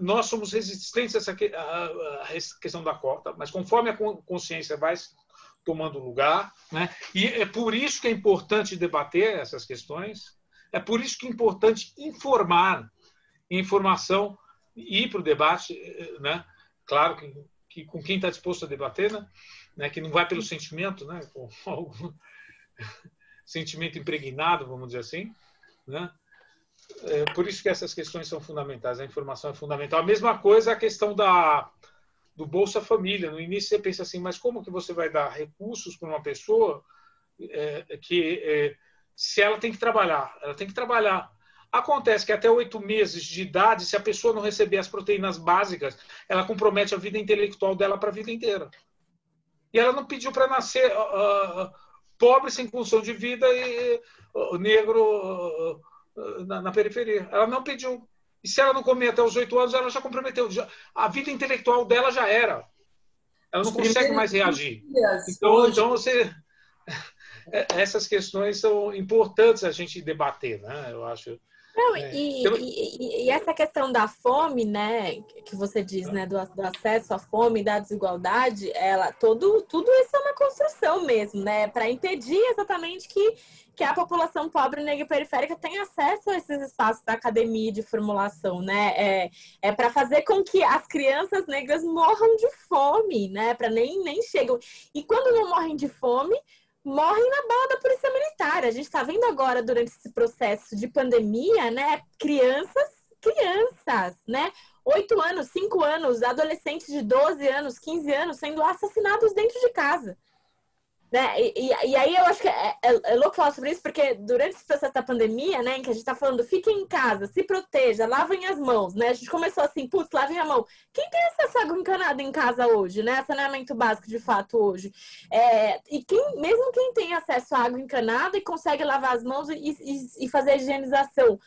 Speaker 2: nós somos resistentes a essa questão da cota, mas conforme a consciência vai tomando lugar, né? e é por isso que é importante debater essas questões, é por isso que é importante informar, informação ir para o debate, né? claro que, que com quem está disposto a debater, né? né? que não vai pelo sentimento, né? com [laughs] algum sentimento impregnado, vamos dizer assim, né? É por isso que essas questões são fundamentais, a informação é fundamental. A mesma coisa a questão da, do Bolsa Família. No início você pensa assim, mas como que você vai dar recursos para uma pessoa é, que é, se ela tem que trabalhar, ela tem que trabalhar. Acontece que até oito meses de idade, se a pessoa não receber as proteínas básicas, ela compromete a vida intelectual dela para a vida inteira. E ela não pediu para nascer uh, pobre, sem função de vida e uh, negro uh, na, na, periferia. Ela não pediu. E se ela não comer até os oito anos, ela já comprometeu. Já, a vida intelectual dela já era. Ela não consegue mais reagir. Então, então você essas questões são importantes a gente debater, né? Eu acho.
Speaker 3: Não, é. e, então... e, e, essa questão da fome, né, que você diz, né, do, do, acesso à fome, da desigualdade, ela, todo, tudo isso é uma construção mesmo, né, para impedir exatamente que, que a população pobre negra periférica tenha acesso a esses espaços da academia de formulação, né, é, é para fazer com que as crianças negras morram de fome, né, para nem, nem chegam. E quando não morrem de fome, morrem na bala da polícia militar. A gente está vendo agora, durante esse processo de pandemia, né, crianças, crianças, né, oito anos, cinco anos, adolescentes de 12 anos, 15 anos sendo assassinados dentro de casa. Né? E, e, e, aí eu acho que é, é, é, louco falar sobre isso, porque durante esse processo da pandemia, né, em que a gente está falando, fiquem em casa, se proteja, lavem as mãos, né? A gente começou assim, putz, lavem a mão. Quem tem acesso a água encanada em casa hoje, né? Saneamento básico de fato hoje. É, e quem, mesmo quem tem acesso a água encanada e consegue lavar as mãos e, e, e fazer a higienização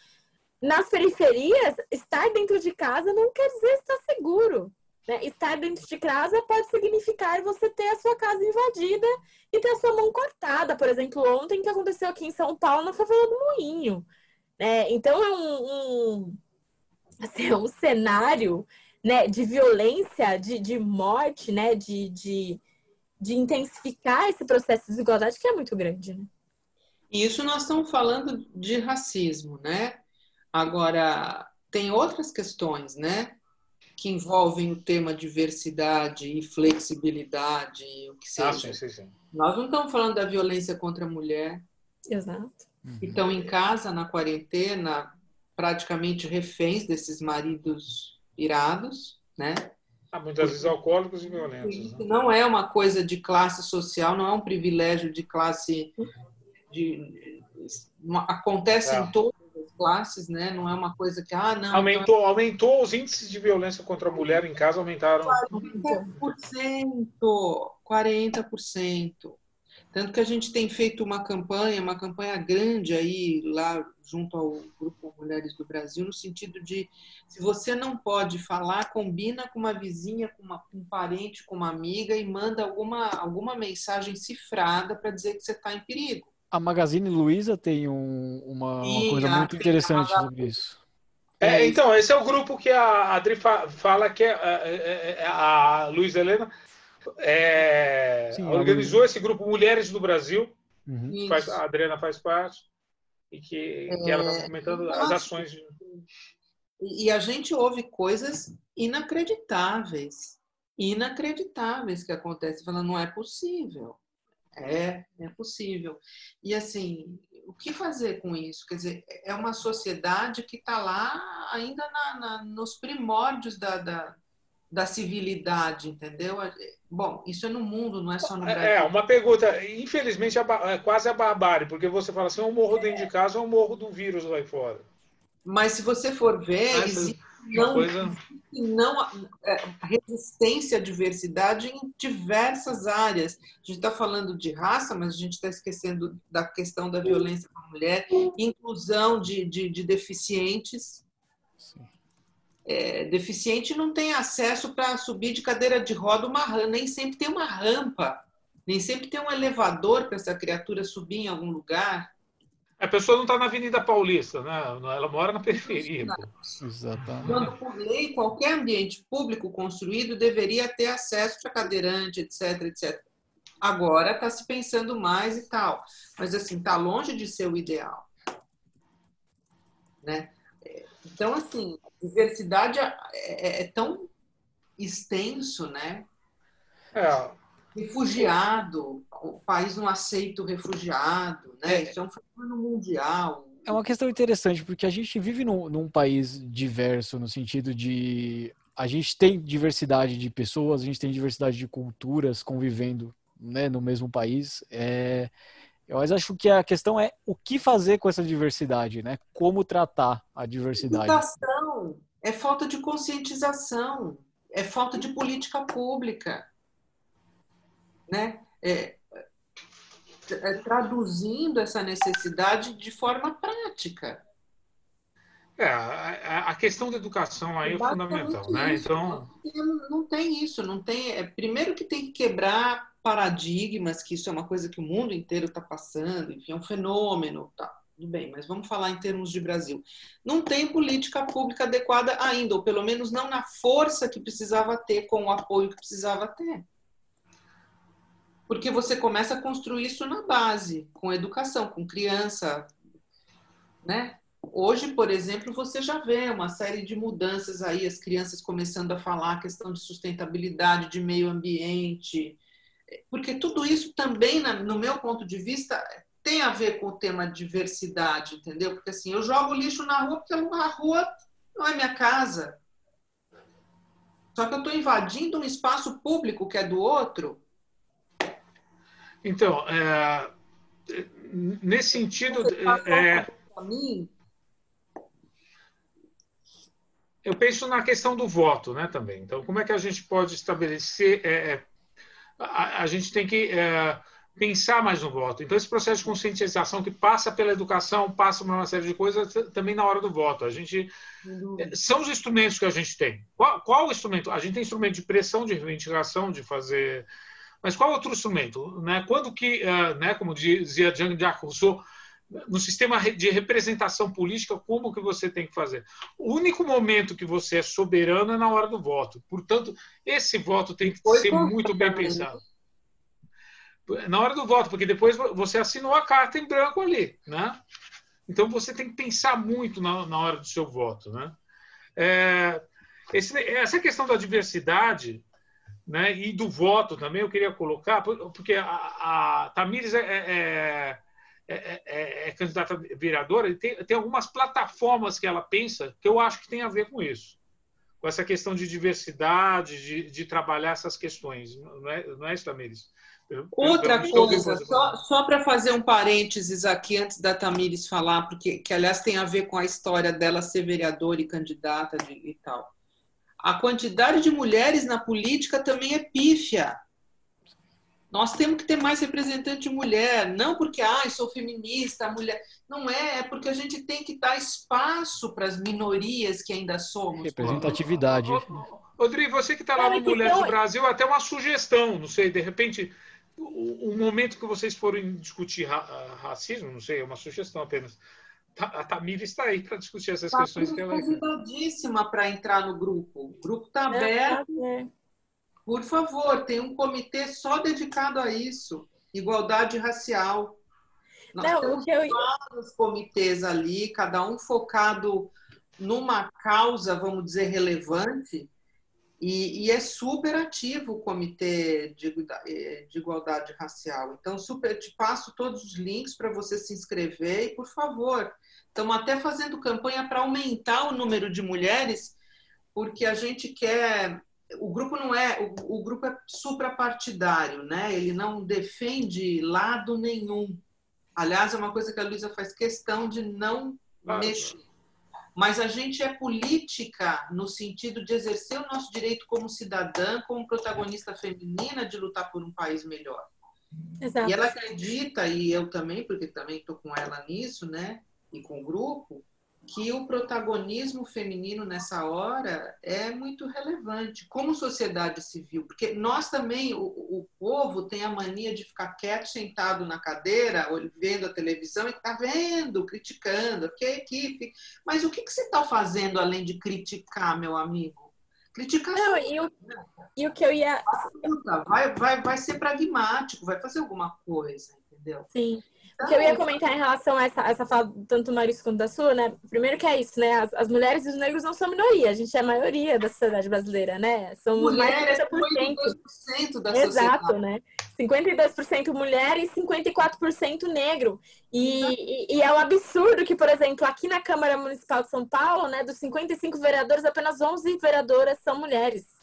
Speaker 3: nas periferias, estar dentro de casa não quer dizer estar seguro. Né? Estar dentro de casa pode significar você ter a sua casa invadida e ter a sua mão cortada. Por exemplo, ontem que aconteceu aqui em São Paulo, na favela do Moinho. Né? Então é um, um, assim, é um cenário né, de violência, de, de morte, né, de, de, de intensificar esse processo de desigualdade que é muito grande. Né?
Speaker 4: Isso nós estamos falando de racismo, né? Agora, tem outras questões, né? Que envolvem o tema diversidade e flexibilidade, o que seja. Ah, sim, sim, sim. Nós não estamos falando da violência contra a mulher.
Speaker 3: Exato.
Speaker 4: Uhum. Estão em casa, na quarentena, praticamente reféns desses maridos irados, né?
Speaker 2: Ah, muitas vezes alcoólicos e violentos.
Speaker 4: Né? Não é uma coisa de classe social, não é um privilégio de classe. De, acontece é. em todo classes, né? Não é uma coisa que ah, não.
Speaker 2: Aumentou, então... aumentou os índices de violência contra a mulher em casa aumentaram
Speaker 4: 40%, 40%. Tanto que a gente tem feito uma campanha, uma campanha grande aí lá junto ao grupo Mulheres do Brasil, no sentido de se você não pode falar, combina com uma vizinha, com, uma, com um parente, com uma amiga e manda alguma, alguma mensagem cifrada para dizer que você está em perigo
Speaker 1: a Magazine Luiza tem um, uma, uma coisa muito interessante sobre isso.
Speaker 2: É, então, esse é o grupo que a Adri fala que é, é, é, é a Luísa Helena é, Sim, organizou esse grupo Mulheres do Brasil, uhum. faz, a Adriana faz parte, e que, que ela está comentando as ações. De...
Speaker 4: E a gente ouve coisas inacreditáveis, inacreditáveis que acontecem, falando, não é possível. É, é possível. E assim, o que fazer com isso? Quer dizer, é uma sociedade que está lá ainda na, na, nos primórdios da, da, da, civilidade, entendeu? Bom, isso é no mundo, não é só no é, Brasil.
Speaker 2: É, uma pergunta. Infelizmente, é quase a barbárie, porque você fala assim, eu morro dentro de casa ou eu morro do vírus lá fora.
Speaker 4: Mas se você for ver, Mas, existe não, coisa... não é, resistência à diversidade em diversas áreas. A gente está falando de raça, mas a gente está esquecendo da questão da violência contra a mulher, inclusão de, de, de deficientes. É, deficiente não tem acesso para subir de cadeira de roda uma rampa, nem sempre tem uma rampa Nem sempre tem um elevador para essa criatura subir em algum lugar.
Speaker 2: A pessoa não está na Avenida Paulista, né? Ela mora na periferia.
Speaker 1: Exatamente.
Speaker 4: Quando, por lei, qualquer ambiente público construído deveria ter acesso para cadeirante, etc, etc. Agora está se pensando mais e tal. Mas, assim, está longe de ser o ideal. Né? Então, assim, diversidade é, é, é tão extenso, né?
Speaker 2: É.
Speaker 4: Refugiado, o país não aceita o refugiado, né?
Speaker 1: É.
Speaker 4: Isso é um fenômeno mundial.
Speaker 1: É uma questão interessante, porque a gente vive num, num país diverso, no sentido de a gente tem diversidade de pessoas, a gente tem diversidade de culturas convivendo né, no mesmo país. É, mas acho que a questão é o que fazer com essa diversidade, né? Como tratar a diversidade.
Speaker 4: Educação é falta de conscientização, é falta de política pública, né? É, é, traduzindo essa necessidade de forma prática.
Speaker 2: É, a, a questão da educação aí é fundamental, né?
Speaker 4: Isso.
Speaker 2: Então,
Speaker 4: Não, não tem isso, não tem. É, primeiro que tem que quebrar paradigmas, que isso é uma coisa que o mundo inteiro está passando, enfim, é um fenômeno, tá? Tudo bem, mas vamos falar em termos de Brasil. Não tem política pública adequada ainda, ou pelo menos não na força que precisava ter, com o apoio que precisava ter. Porque você começa a construir isso na base, com educação, com criança, né? Hoje, por exemplo, você já vê uma série de mudanças aí, as crianças começando a falar a questão de sustentabilidade, de meio ambiente, porque tudo isso também, no meu ponto de vista, tem a ver com o tema diversidade, entendeu? Porque assim, eu jogo lixo na rua porque a rua não é minha casa. Só que eu estou invadindo um espaço público que é do outro.
Speaker 2: Então é, nesse sentido, é,
Speaker 4: para mim,
Speaker 2: eu penso na questão do voto, né, também. Então, como é que a gente pode estabelecer? é, é, a, a gente tem que é, pensar mais no voto. Então, esse processo de conscientização que passa pela educação, passa por uma série de coisas também na hora do voto. A gente são os instrumentos que a gente tem. Qual, qual o instrumento? A gente tem instrumento de pressão, de reivindicação, de fazer. Mas qual outro instrumento? Né? Quando que, eh, né, como dizia Jean-Jacques Rousseau, no sistema de representação política, como que você tem que fazer? O único momento que você é soberano é na hora do voto. Portanto, esse voto tem que
Speaker 4: Foi
Speaker 2: ser muito bem pensado. Na hora do voto, porque depois você assinou a carta em branco ali, né? Então você tem que pensar muito na, na hora do seu voto, né? É, esse- essa questão da diversidade, né, e do voto também eu queria colocar, por- porque a, a Tamires é, é, é, é- é candidata a vereadora e tem, tem algumas plataformas que ela pensa que eu acho que tem a ver com isso, com essa questão de diversidade, de, de trabalhar essas questões, não é, não é isso, Tamires? Eu-
Speaker 4: Outra
Speaker 2: eu
Speaker 4: coisa, só, só para fazer um parênteses aqui antes da Tamires falar, porque que aliás tem a ver com a história dela ser vereadora e candidata de, e tal. A quantidade de mulheres na política também é pífia. Nós temos que ter mais representante de mulher, não porque ah, sou feminista, mulher. Não é, é porque a gente tem que dar espaço para as minorias que ainda somos.
Speaker 1: Representatividade.
Speaker 2: Rodrigo, você que está lá
Speaker 3: É,
Speaker 2: no Mulheres
Speaker 3: então-
Speaker 2: do Brasil, até uma sugestão, não sei, de repente, o, o momento que vocês forem discutir ra- ah, racismo, não sei, é uma sugestão apenas. A Tamires está aí para discutir essas
Speaker 4: Tá
Speaker 2: questões que ela.
Speaker 4: convidadíssima para entrar no grupo. O grupo está
Speaker 3: É,
Speaker 4: aberto. Por favor, tem um comitê só dedicado a isso, igualdade racial. Nós
Speaker 3: Não,
Speaker 4: temos
Speaker 3: o que eu,
Speaker 4: vários comitês ali, cada um focado numa causa, vamos dizer, relevante, e, e é super ativo o comitê de, eh, de igualdade racial. Então, super, te passo todos os links para você se inscrever e, por favor, estamos até fazendo campanha para aumentar o número de mulheres, porque a gente quer o grupo não é o, o grupo é suprapartidário, né? Ele não defende lado nenhum. Aliás, é uma coisa que a Luísa faz questão de não
Speaker 2: Ah,
Speaker 4: mexer. Mas a gente é política no sentido de exercer o nosso direito como cidadã, como protagonista feminina de lutar por um país melhor.
Speaker 3: exato.
Speaker 4: E ela acredita, e eu também, porque também estou com ela nisso, né? E com o grupo, que o protagonismo feminino nessa hora é muito relevante, como sociedade civil, porque nós também, o, o povo tem a mania de ficar quieto, sentado na cadeira, vendo a televisão e tá vendo, criticando, a equipe. Mas o que, que você está fazendo além de criticar, meu amigo? Criticar.
Speaker 3: Não, e o, e o que eu ia.
Speaker 4: Vai, vai, vai ser pragmático, vai fazer alguma coisa, entendeu?
Speaker 3: Sim. O que eu ia comentar em relação a essa, essa fala, tanto do Maurício quanto da sua, né? Primeiro que é isso, né? As, as, mulheres e os negros não são minoria, a gente é a maioria da sociedade brasileira, né? Somos
Speaker 4: mulheres mais de 50%. 52% da sociedade.
Speaker 3: Exato, né? 52% mulher e 54% negro. E, e, e, é um absurdo que, por exemplo, aqui na Câmara Municipal de São Paulo, né, dos 55 vereadores, apenas 11 vereadoras são mulheres.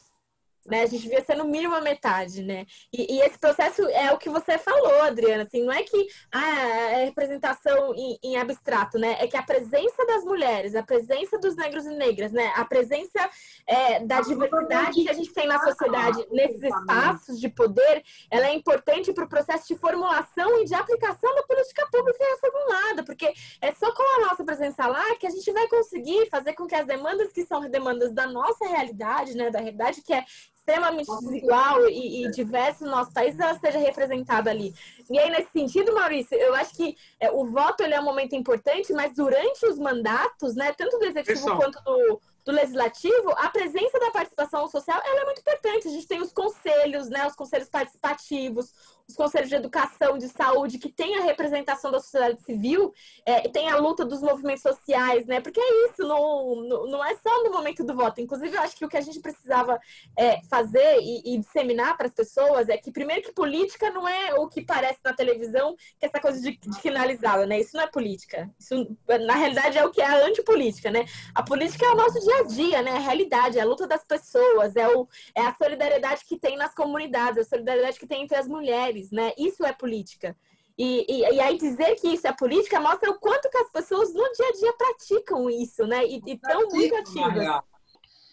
Speaker 3: Né? A gente devia ser no mínimo a metade, né? E, e, esse processo é o que você falou, Adriana, assim, não é que ah, é representação em, em, abstrato, né? É que a presença das mulheres, a presença dos negros e negras, né? A presença é, da diversidade que a gente tem na sociedade nesses espaços de poder, ela é importante para o processo de formulação e de aplicação da política pública reformulada, porque é só com a nossa presença lá que a gente vai conseguir fazer com que as demandas que são demandas da nossa realidade, né? Da realidade que é extremamente desigual e, e diverso no nosso país, ela seja representada ali. E aí, nesse sentido, Maurício, eu acho que é, o voto ele é um momento importante, mas durante os mandatos, né, tanto do executivo quanto do, do legislativo, a presença da participação social ela é muito importante. A gente tem os conselhos, né, os conselhos participativos, os conselhos de educação, de saúde, que tem a representação da sociedade civil, é, tem a luta dos movimentos sociais, né? Porque é isso, não, não é só no momento do voto. Inclusive, eu acho que o que a gente precisava é, fazer e, e disseminar para as pessoas é que, primeiro, que política não é o que parece na televisão, que é essa coisa de, de finalizada, né? Isso não é política. Isso, na realidade, é o que é a antipolítica, né? A política é o nosso dia a dia, né? É a realidade, é a luta das pessoas, é, o, é a solidariedade que tem nas comunidades, a solidariedade que tem entre as mulheres mulheres, né? Isso é política. E, e, e, aí dizer que isso é política mostra o quanto que as pessoas no dia a dia praticam isso, né? E estão muito ativas.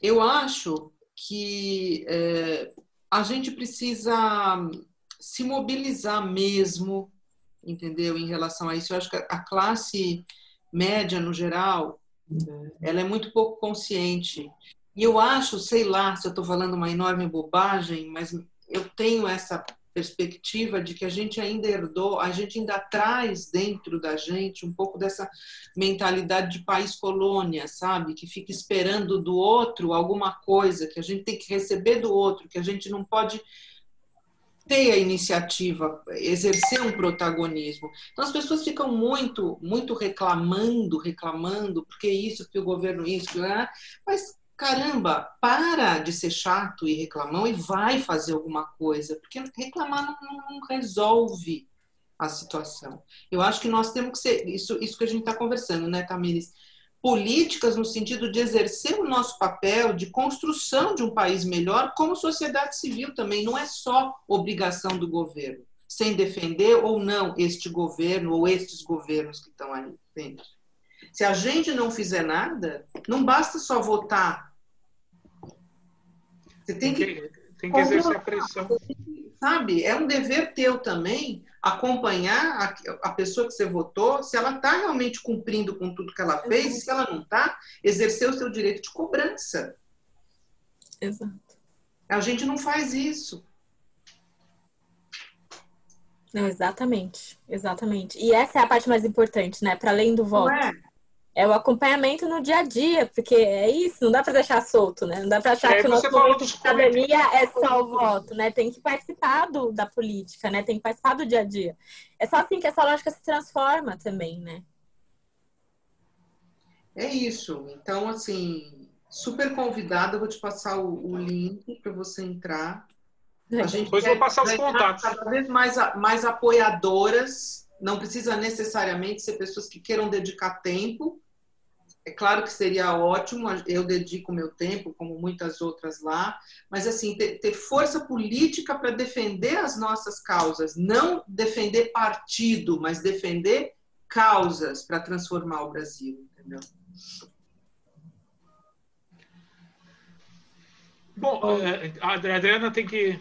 Speaker 4: Eu acho que é, a gente precisa se mobilizar mesmo, entendeu? Em relação a isso, eu acho que a classe média no geral, ela é muito pouco consciente. E eu acho, sei lá, se eu estou falando uma enorme bobagem, mas eu tenho essa perspectiva de que a gente ainda herdou, a gente ainda traz dentro da gente um pouco dessa mentalidade de país colônia, sabe? Que fica esperando do outro alguma coisa, que a gente tem que receber do outro, que a gente não pode ter a iniciativa, exercer um protagonismo. Então as pessoas ficam muito, muito reclamando, reclamando, porque isso, porque o governo isso, né? mas caramba, para de ser chato e reclamão e vai fazer alguma coisa, porque reclamar não, não resolve a situação. Eu acho que nós temos que ser, isso, isso que a gente está conversando, né, Tamires? Políticas no sentido de exercer o nosso papel de construção de um país melhor, como sociedade civil também, não é só obrigação do governo, sem defender ou não este governo ou estes governos que estão aí. Entende? Se a gente não fizer nada, não basta só votar
Speaker 2: você tem que, tem que exercer a pressão.
Speaker 4: Sabe, é um dever teu também acompanhar a, a pessoa que você votou, se ela está realmente cumprindo com tudo que ela fez, Exato. e se ela não está, exercer o seu direito de cobrança.
Speaker 3: Exato.
Speaker 4: A gente não faz isso.
Speaker 3: Não, exatamente, exatamente. E essa é a parte mais importante, né? Para além do voto. Não é? É o acompanhamento no dia a dia, porque é isso, não dá para deixar solto, né? Não dá para achar é, que o nosso momento de cidadania é só o voto, né? Tem que participar do, da política, né? Tem que participar do dia a dia. É só assim que essa lógica se transforma também, né?
Speaker 4: É isso. Então, assim, super convidada, eu vou te passar o, o link para você entrar.
Speaker 2: A gente Depois vou passar os contatos.
Speaker 4: Cada vez mais, mais apoiadoras não precisa necessariamente ser pessoas que queiram dedicar tempo. É claro que seria ótimo, eu dedico meu tempo, como muitas outras lá, mas assim, ter, ter força política para defender as nossas causas, não defender partido, mas defender causas para transformar o Brasil, entendeu?
Speaker 2: Bom, é, a Adriana tem que,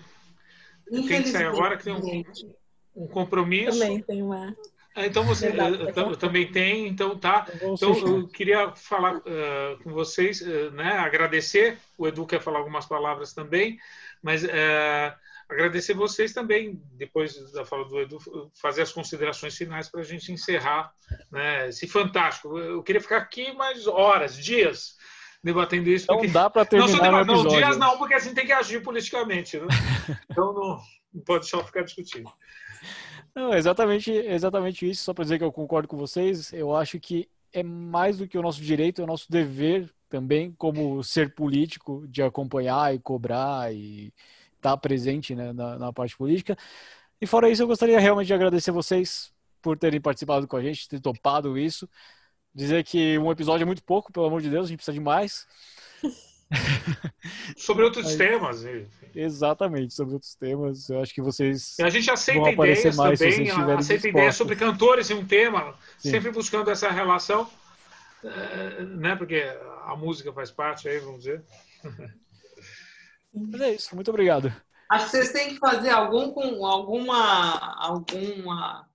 Speaker 2: tem que sair agora, que tem um, um compromisso.
Speaker 3: Também tem uma.
Speaker 2: Ah, então você uh, também tem, então tá. Então eu queria falar uh, com vocês, uh, né? Agradecer. O Edu quer falar algumas palavras também, mas agradecer vocês também, depois da fala do Edu, fazer as considerações finais para a gente encerrar né, esse fantástico. Eu queria ficar aqui mais horas, dias, debatendo isso.
Speaker 1: Não
Speaker 2: porque...
Speaker 1: dá para terminar
Speaker 2: não, não, dias não, porque assim tem que agir politicamente. Né? [laughs] então não, não pode só ficar discutindo.
Speaker 1: Não, exatamente, exatamente isso. Só para dizer que eu concordo com vocês, eu acho que é mais do que o nosso direito, é o nosso dever também, como ser político, de acompanhar e cobrar e estar tá presente né, na, na, parte política. E fora isso, eu gostaria realmente de agradecer vocês por terem participado com a gente, ter topado isso. Dizer que um episódio é muito pouco, pelo amor de Deus, a gente precisa de mais. [laughs] [laughs]
Speaker 2: sobre outros Aí, temas.
Speaker 1: Exatamente, sobre outros temas. Eu acho que vocês.
Speaker 2: A gente aceita ideias também, aceita ideias sobre cantores em um tema, Sim. sempre buscando essa relação, eh, né? Porque a música faz parte aí, vamos dizer.
Speaker 1: Mas é isso, muito obrigado.
Speaker 4: Acho que vocês têm que fazer algum com alguma alguma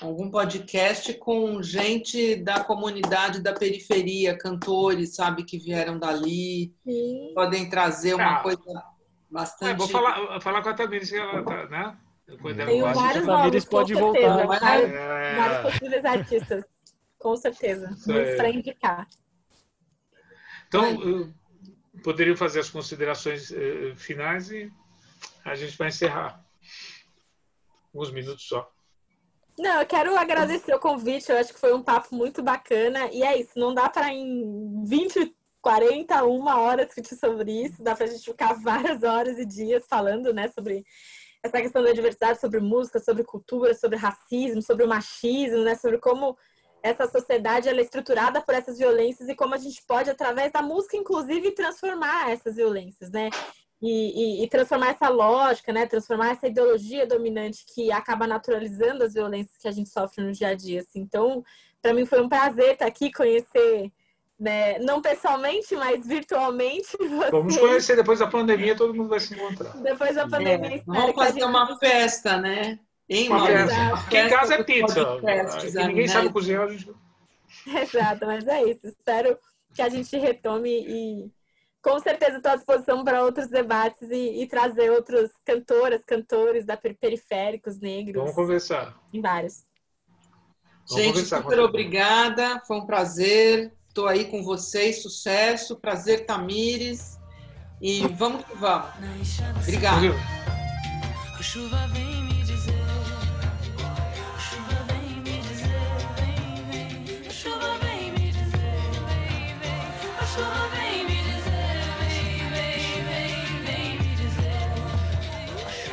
Speaker 4: algum podcast com gente da comunidade da periferia, cantores, sabe, que vieram dali, Sim. podem trazer uma ah, coisa bastante. É,
Speaker 2: vou falar, falar com a Tamires, que ela tá,
Speaker 3: né? Tem vários nomes, pode voltar. Vários,
Speaker 2: é...
Speaker 3: vários possíveis artistas, com certeza. Muitos para indicar.
Speaker 2: Então, poderiam fazer as considerações uh, finais e a gente vai encerrar. Uns minutos só.
Speaker 3: Não, eu quero agradecer o convite. Eu acho que foi um papo muito bacana. E é isso, não dá para em 20, 40, uma hora discutir sobre isso. Dá para a gente ficar [laughs] várias horas e dias falando, né, sobre essa questão da diversidade, sobre música, sobre cultura, sobre racismo, sobre o machismo, né, sobre como essa sociedade é estruturada por essas violências e como a gente pode, através da música, inclusive, transformar essas violências, né? E, e, e, transformar essa lógica, né? Transformar essa ideologia dominante que acaba naturalizando as violências que a gente sofre no dia a dia. Assim. Então, para mim foi um prazer estar aqui, conhecer, né? não pessoalmente, mas virtualmente. [laughs] Vocês.
Speaker 2: Vamos conhecer depois da pandemia, todo mundo vai se encontrar.
Speaker 3: Depois da pandemia,
Speaker 4: é, Vamos fazer uma festa, né?
Speaker 2: Em uma Aqui em casa é pizza. Aqui ninguém né? sabe cozinhar. Gente... [laughs]
Speaker 3: Exato, mas é isso. Espero que a gente retome e com certeza estou à disposição para outros debates e, e, trazer outros cantoras, cantores da periféricos negros.
Speaker 2: Vamos conversar.
Speaker 3: Em vários.
Speaker 4: Vamos gente, super obrigada. Foi um prazer. Estou aí com vocês. Sucesso. Prazer, Tamires. E vamos que vamos. Obrigada.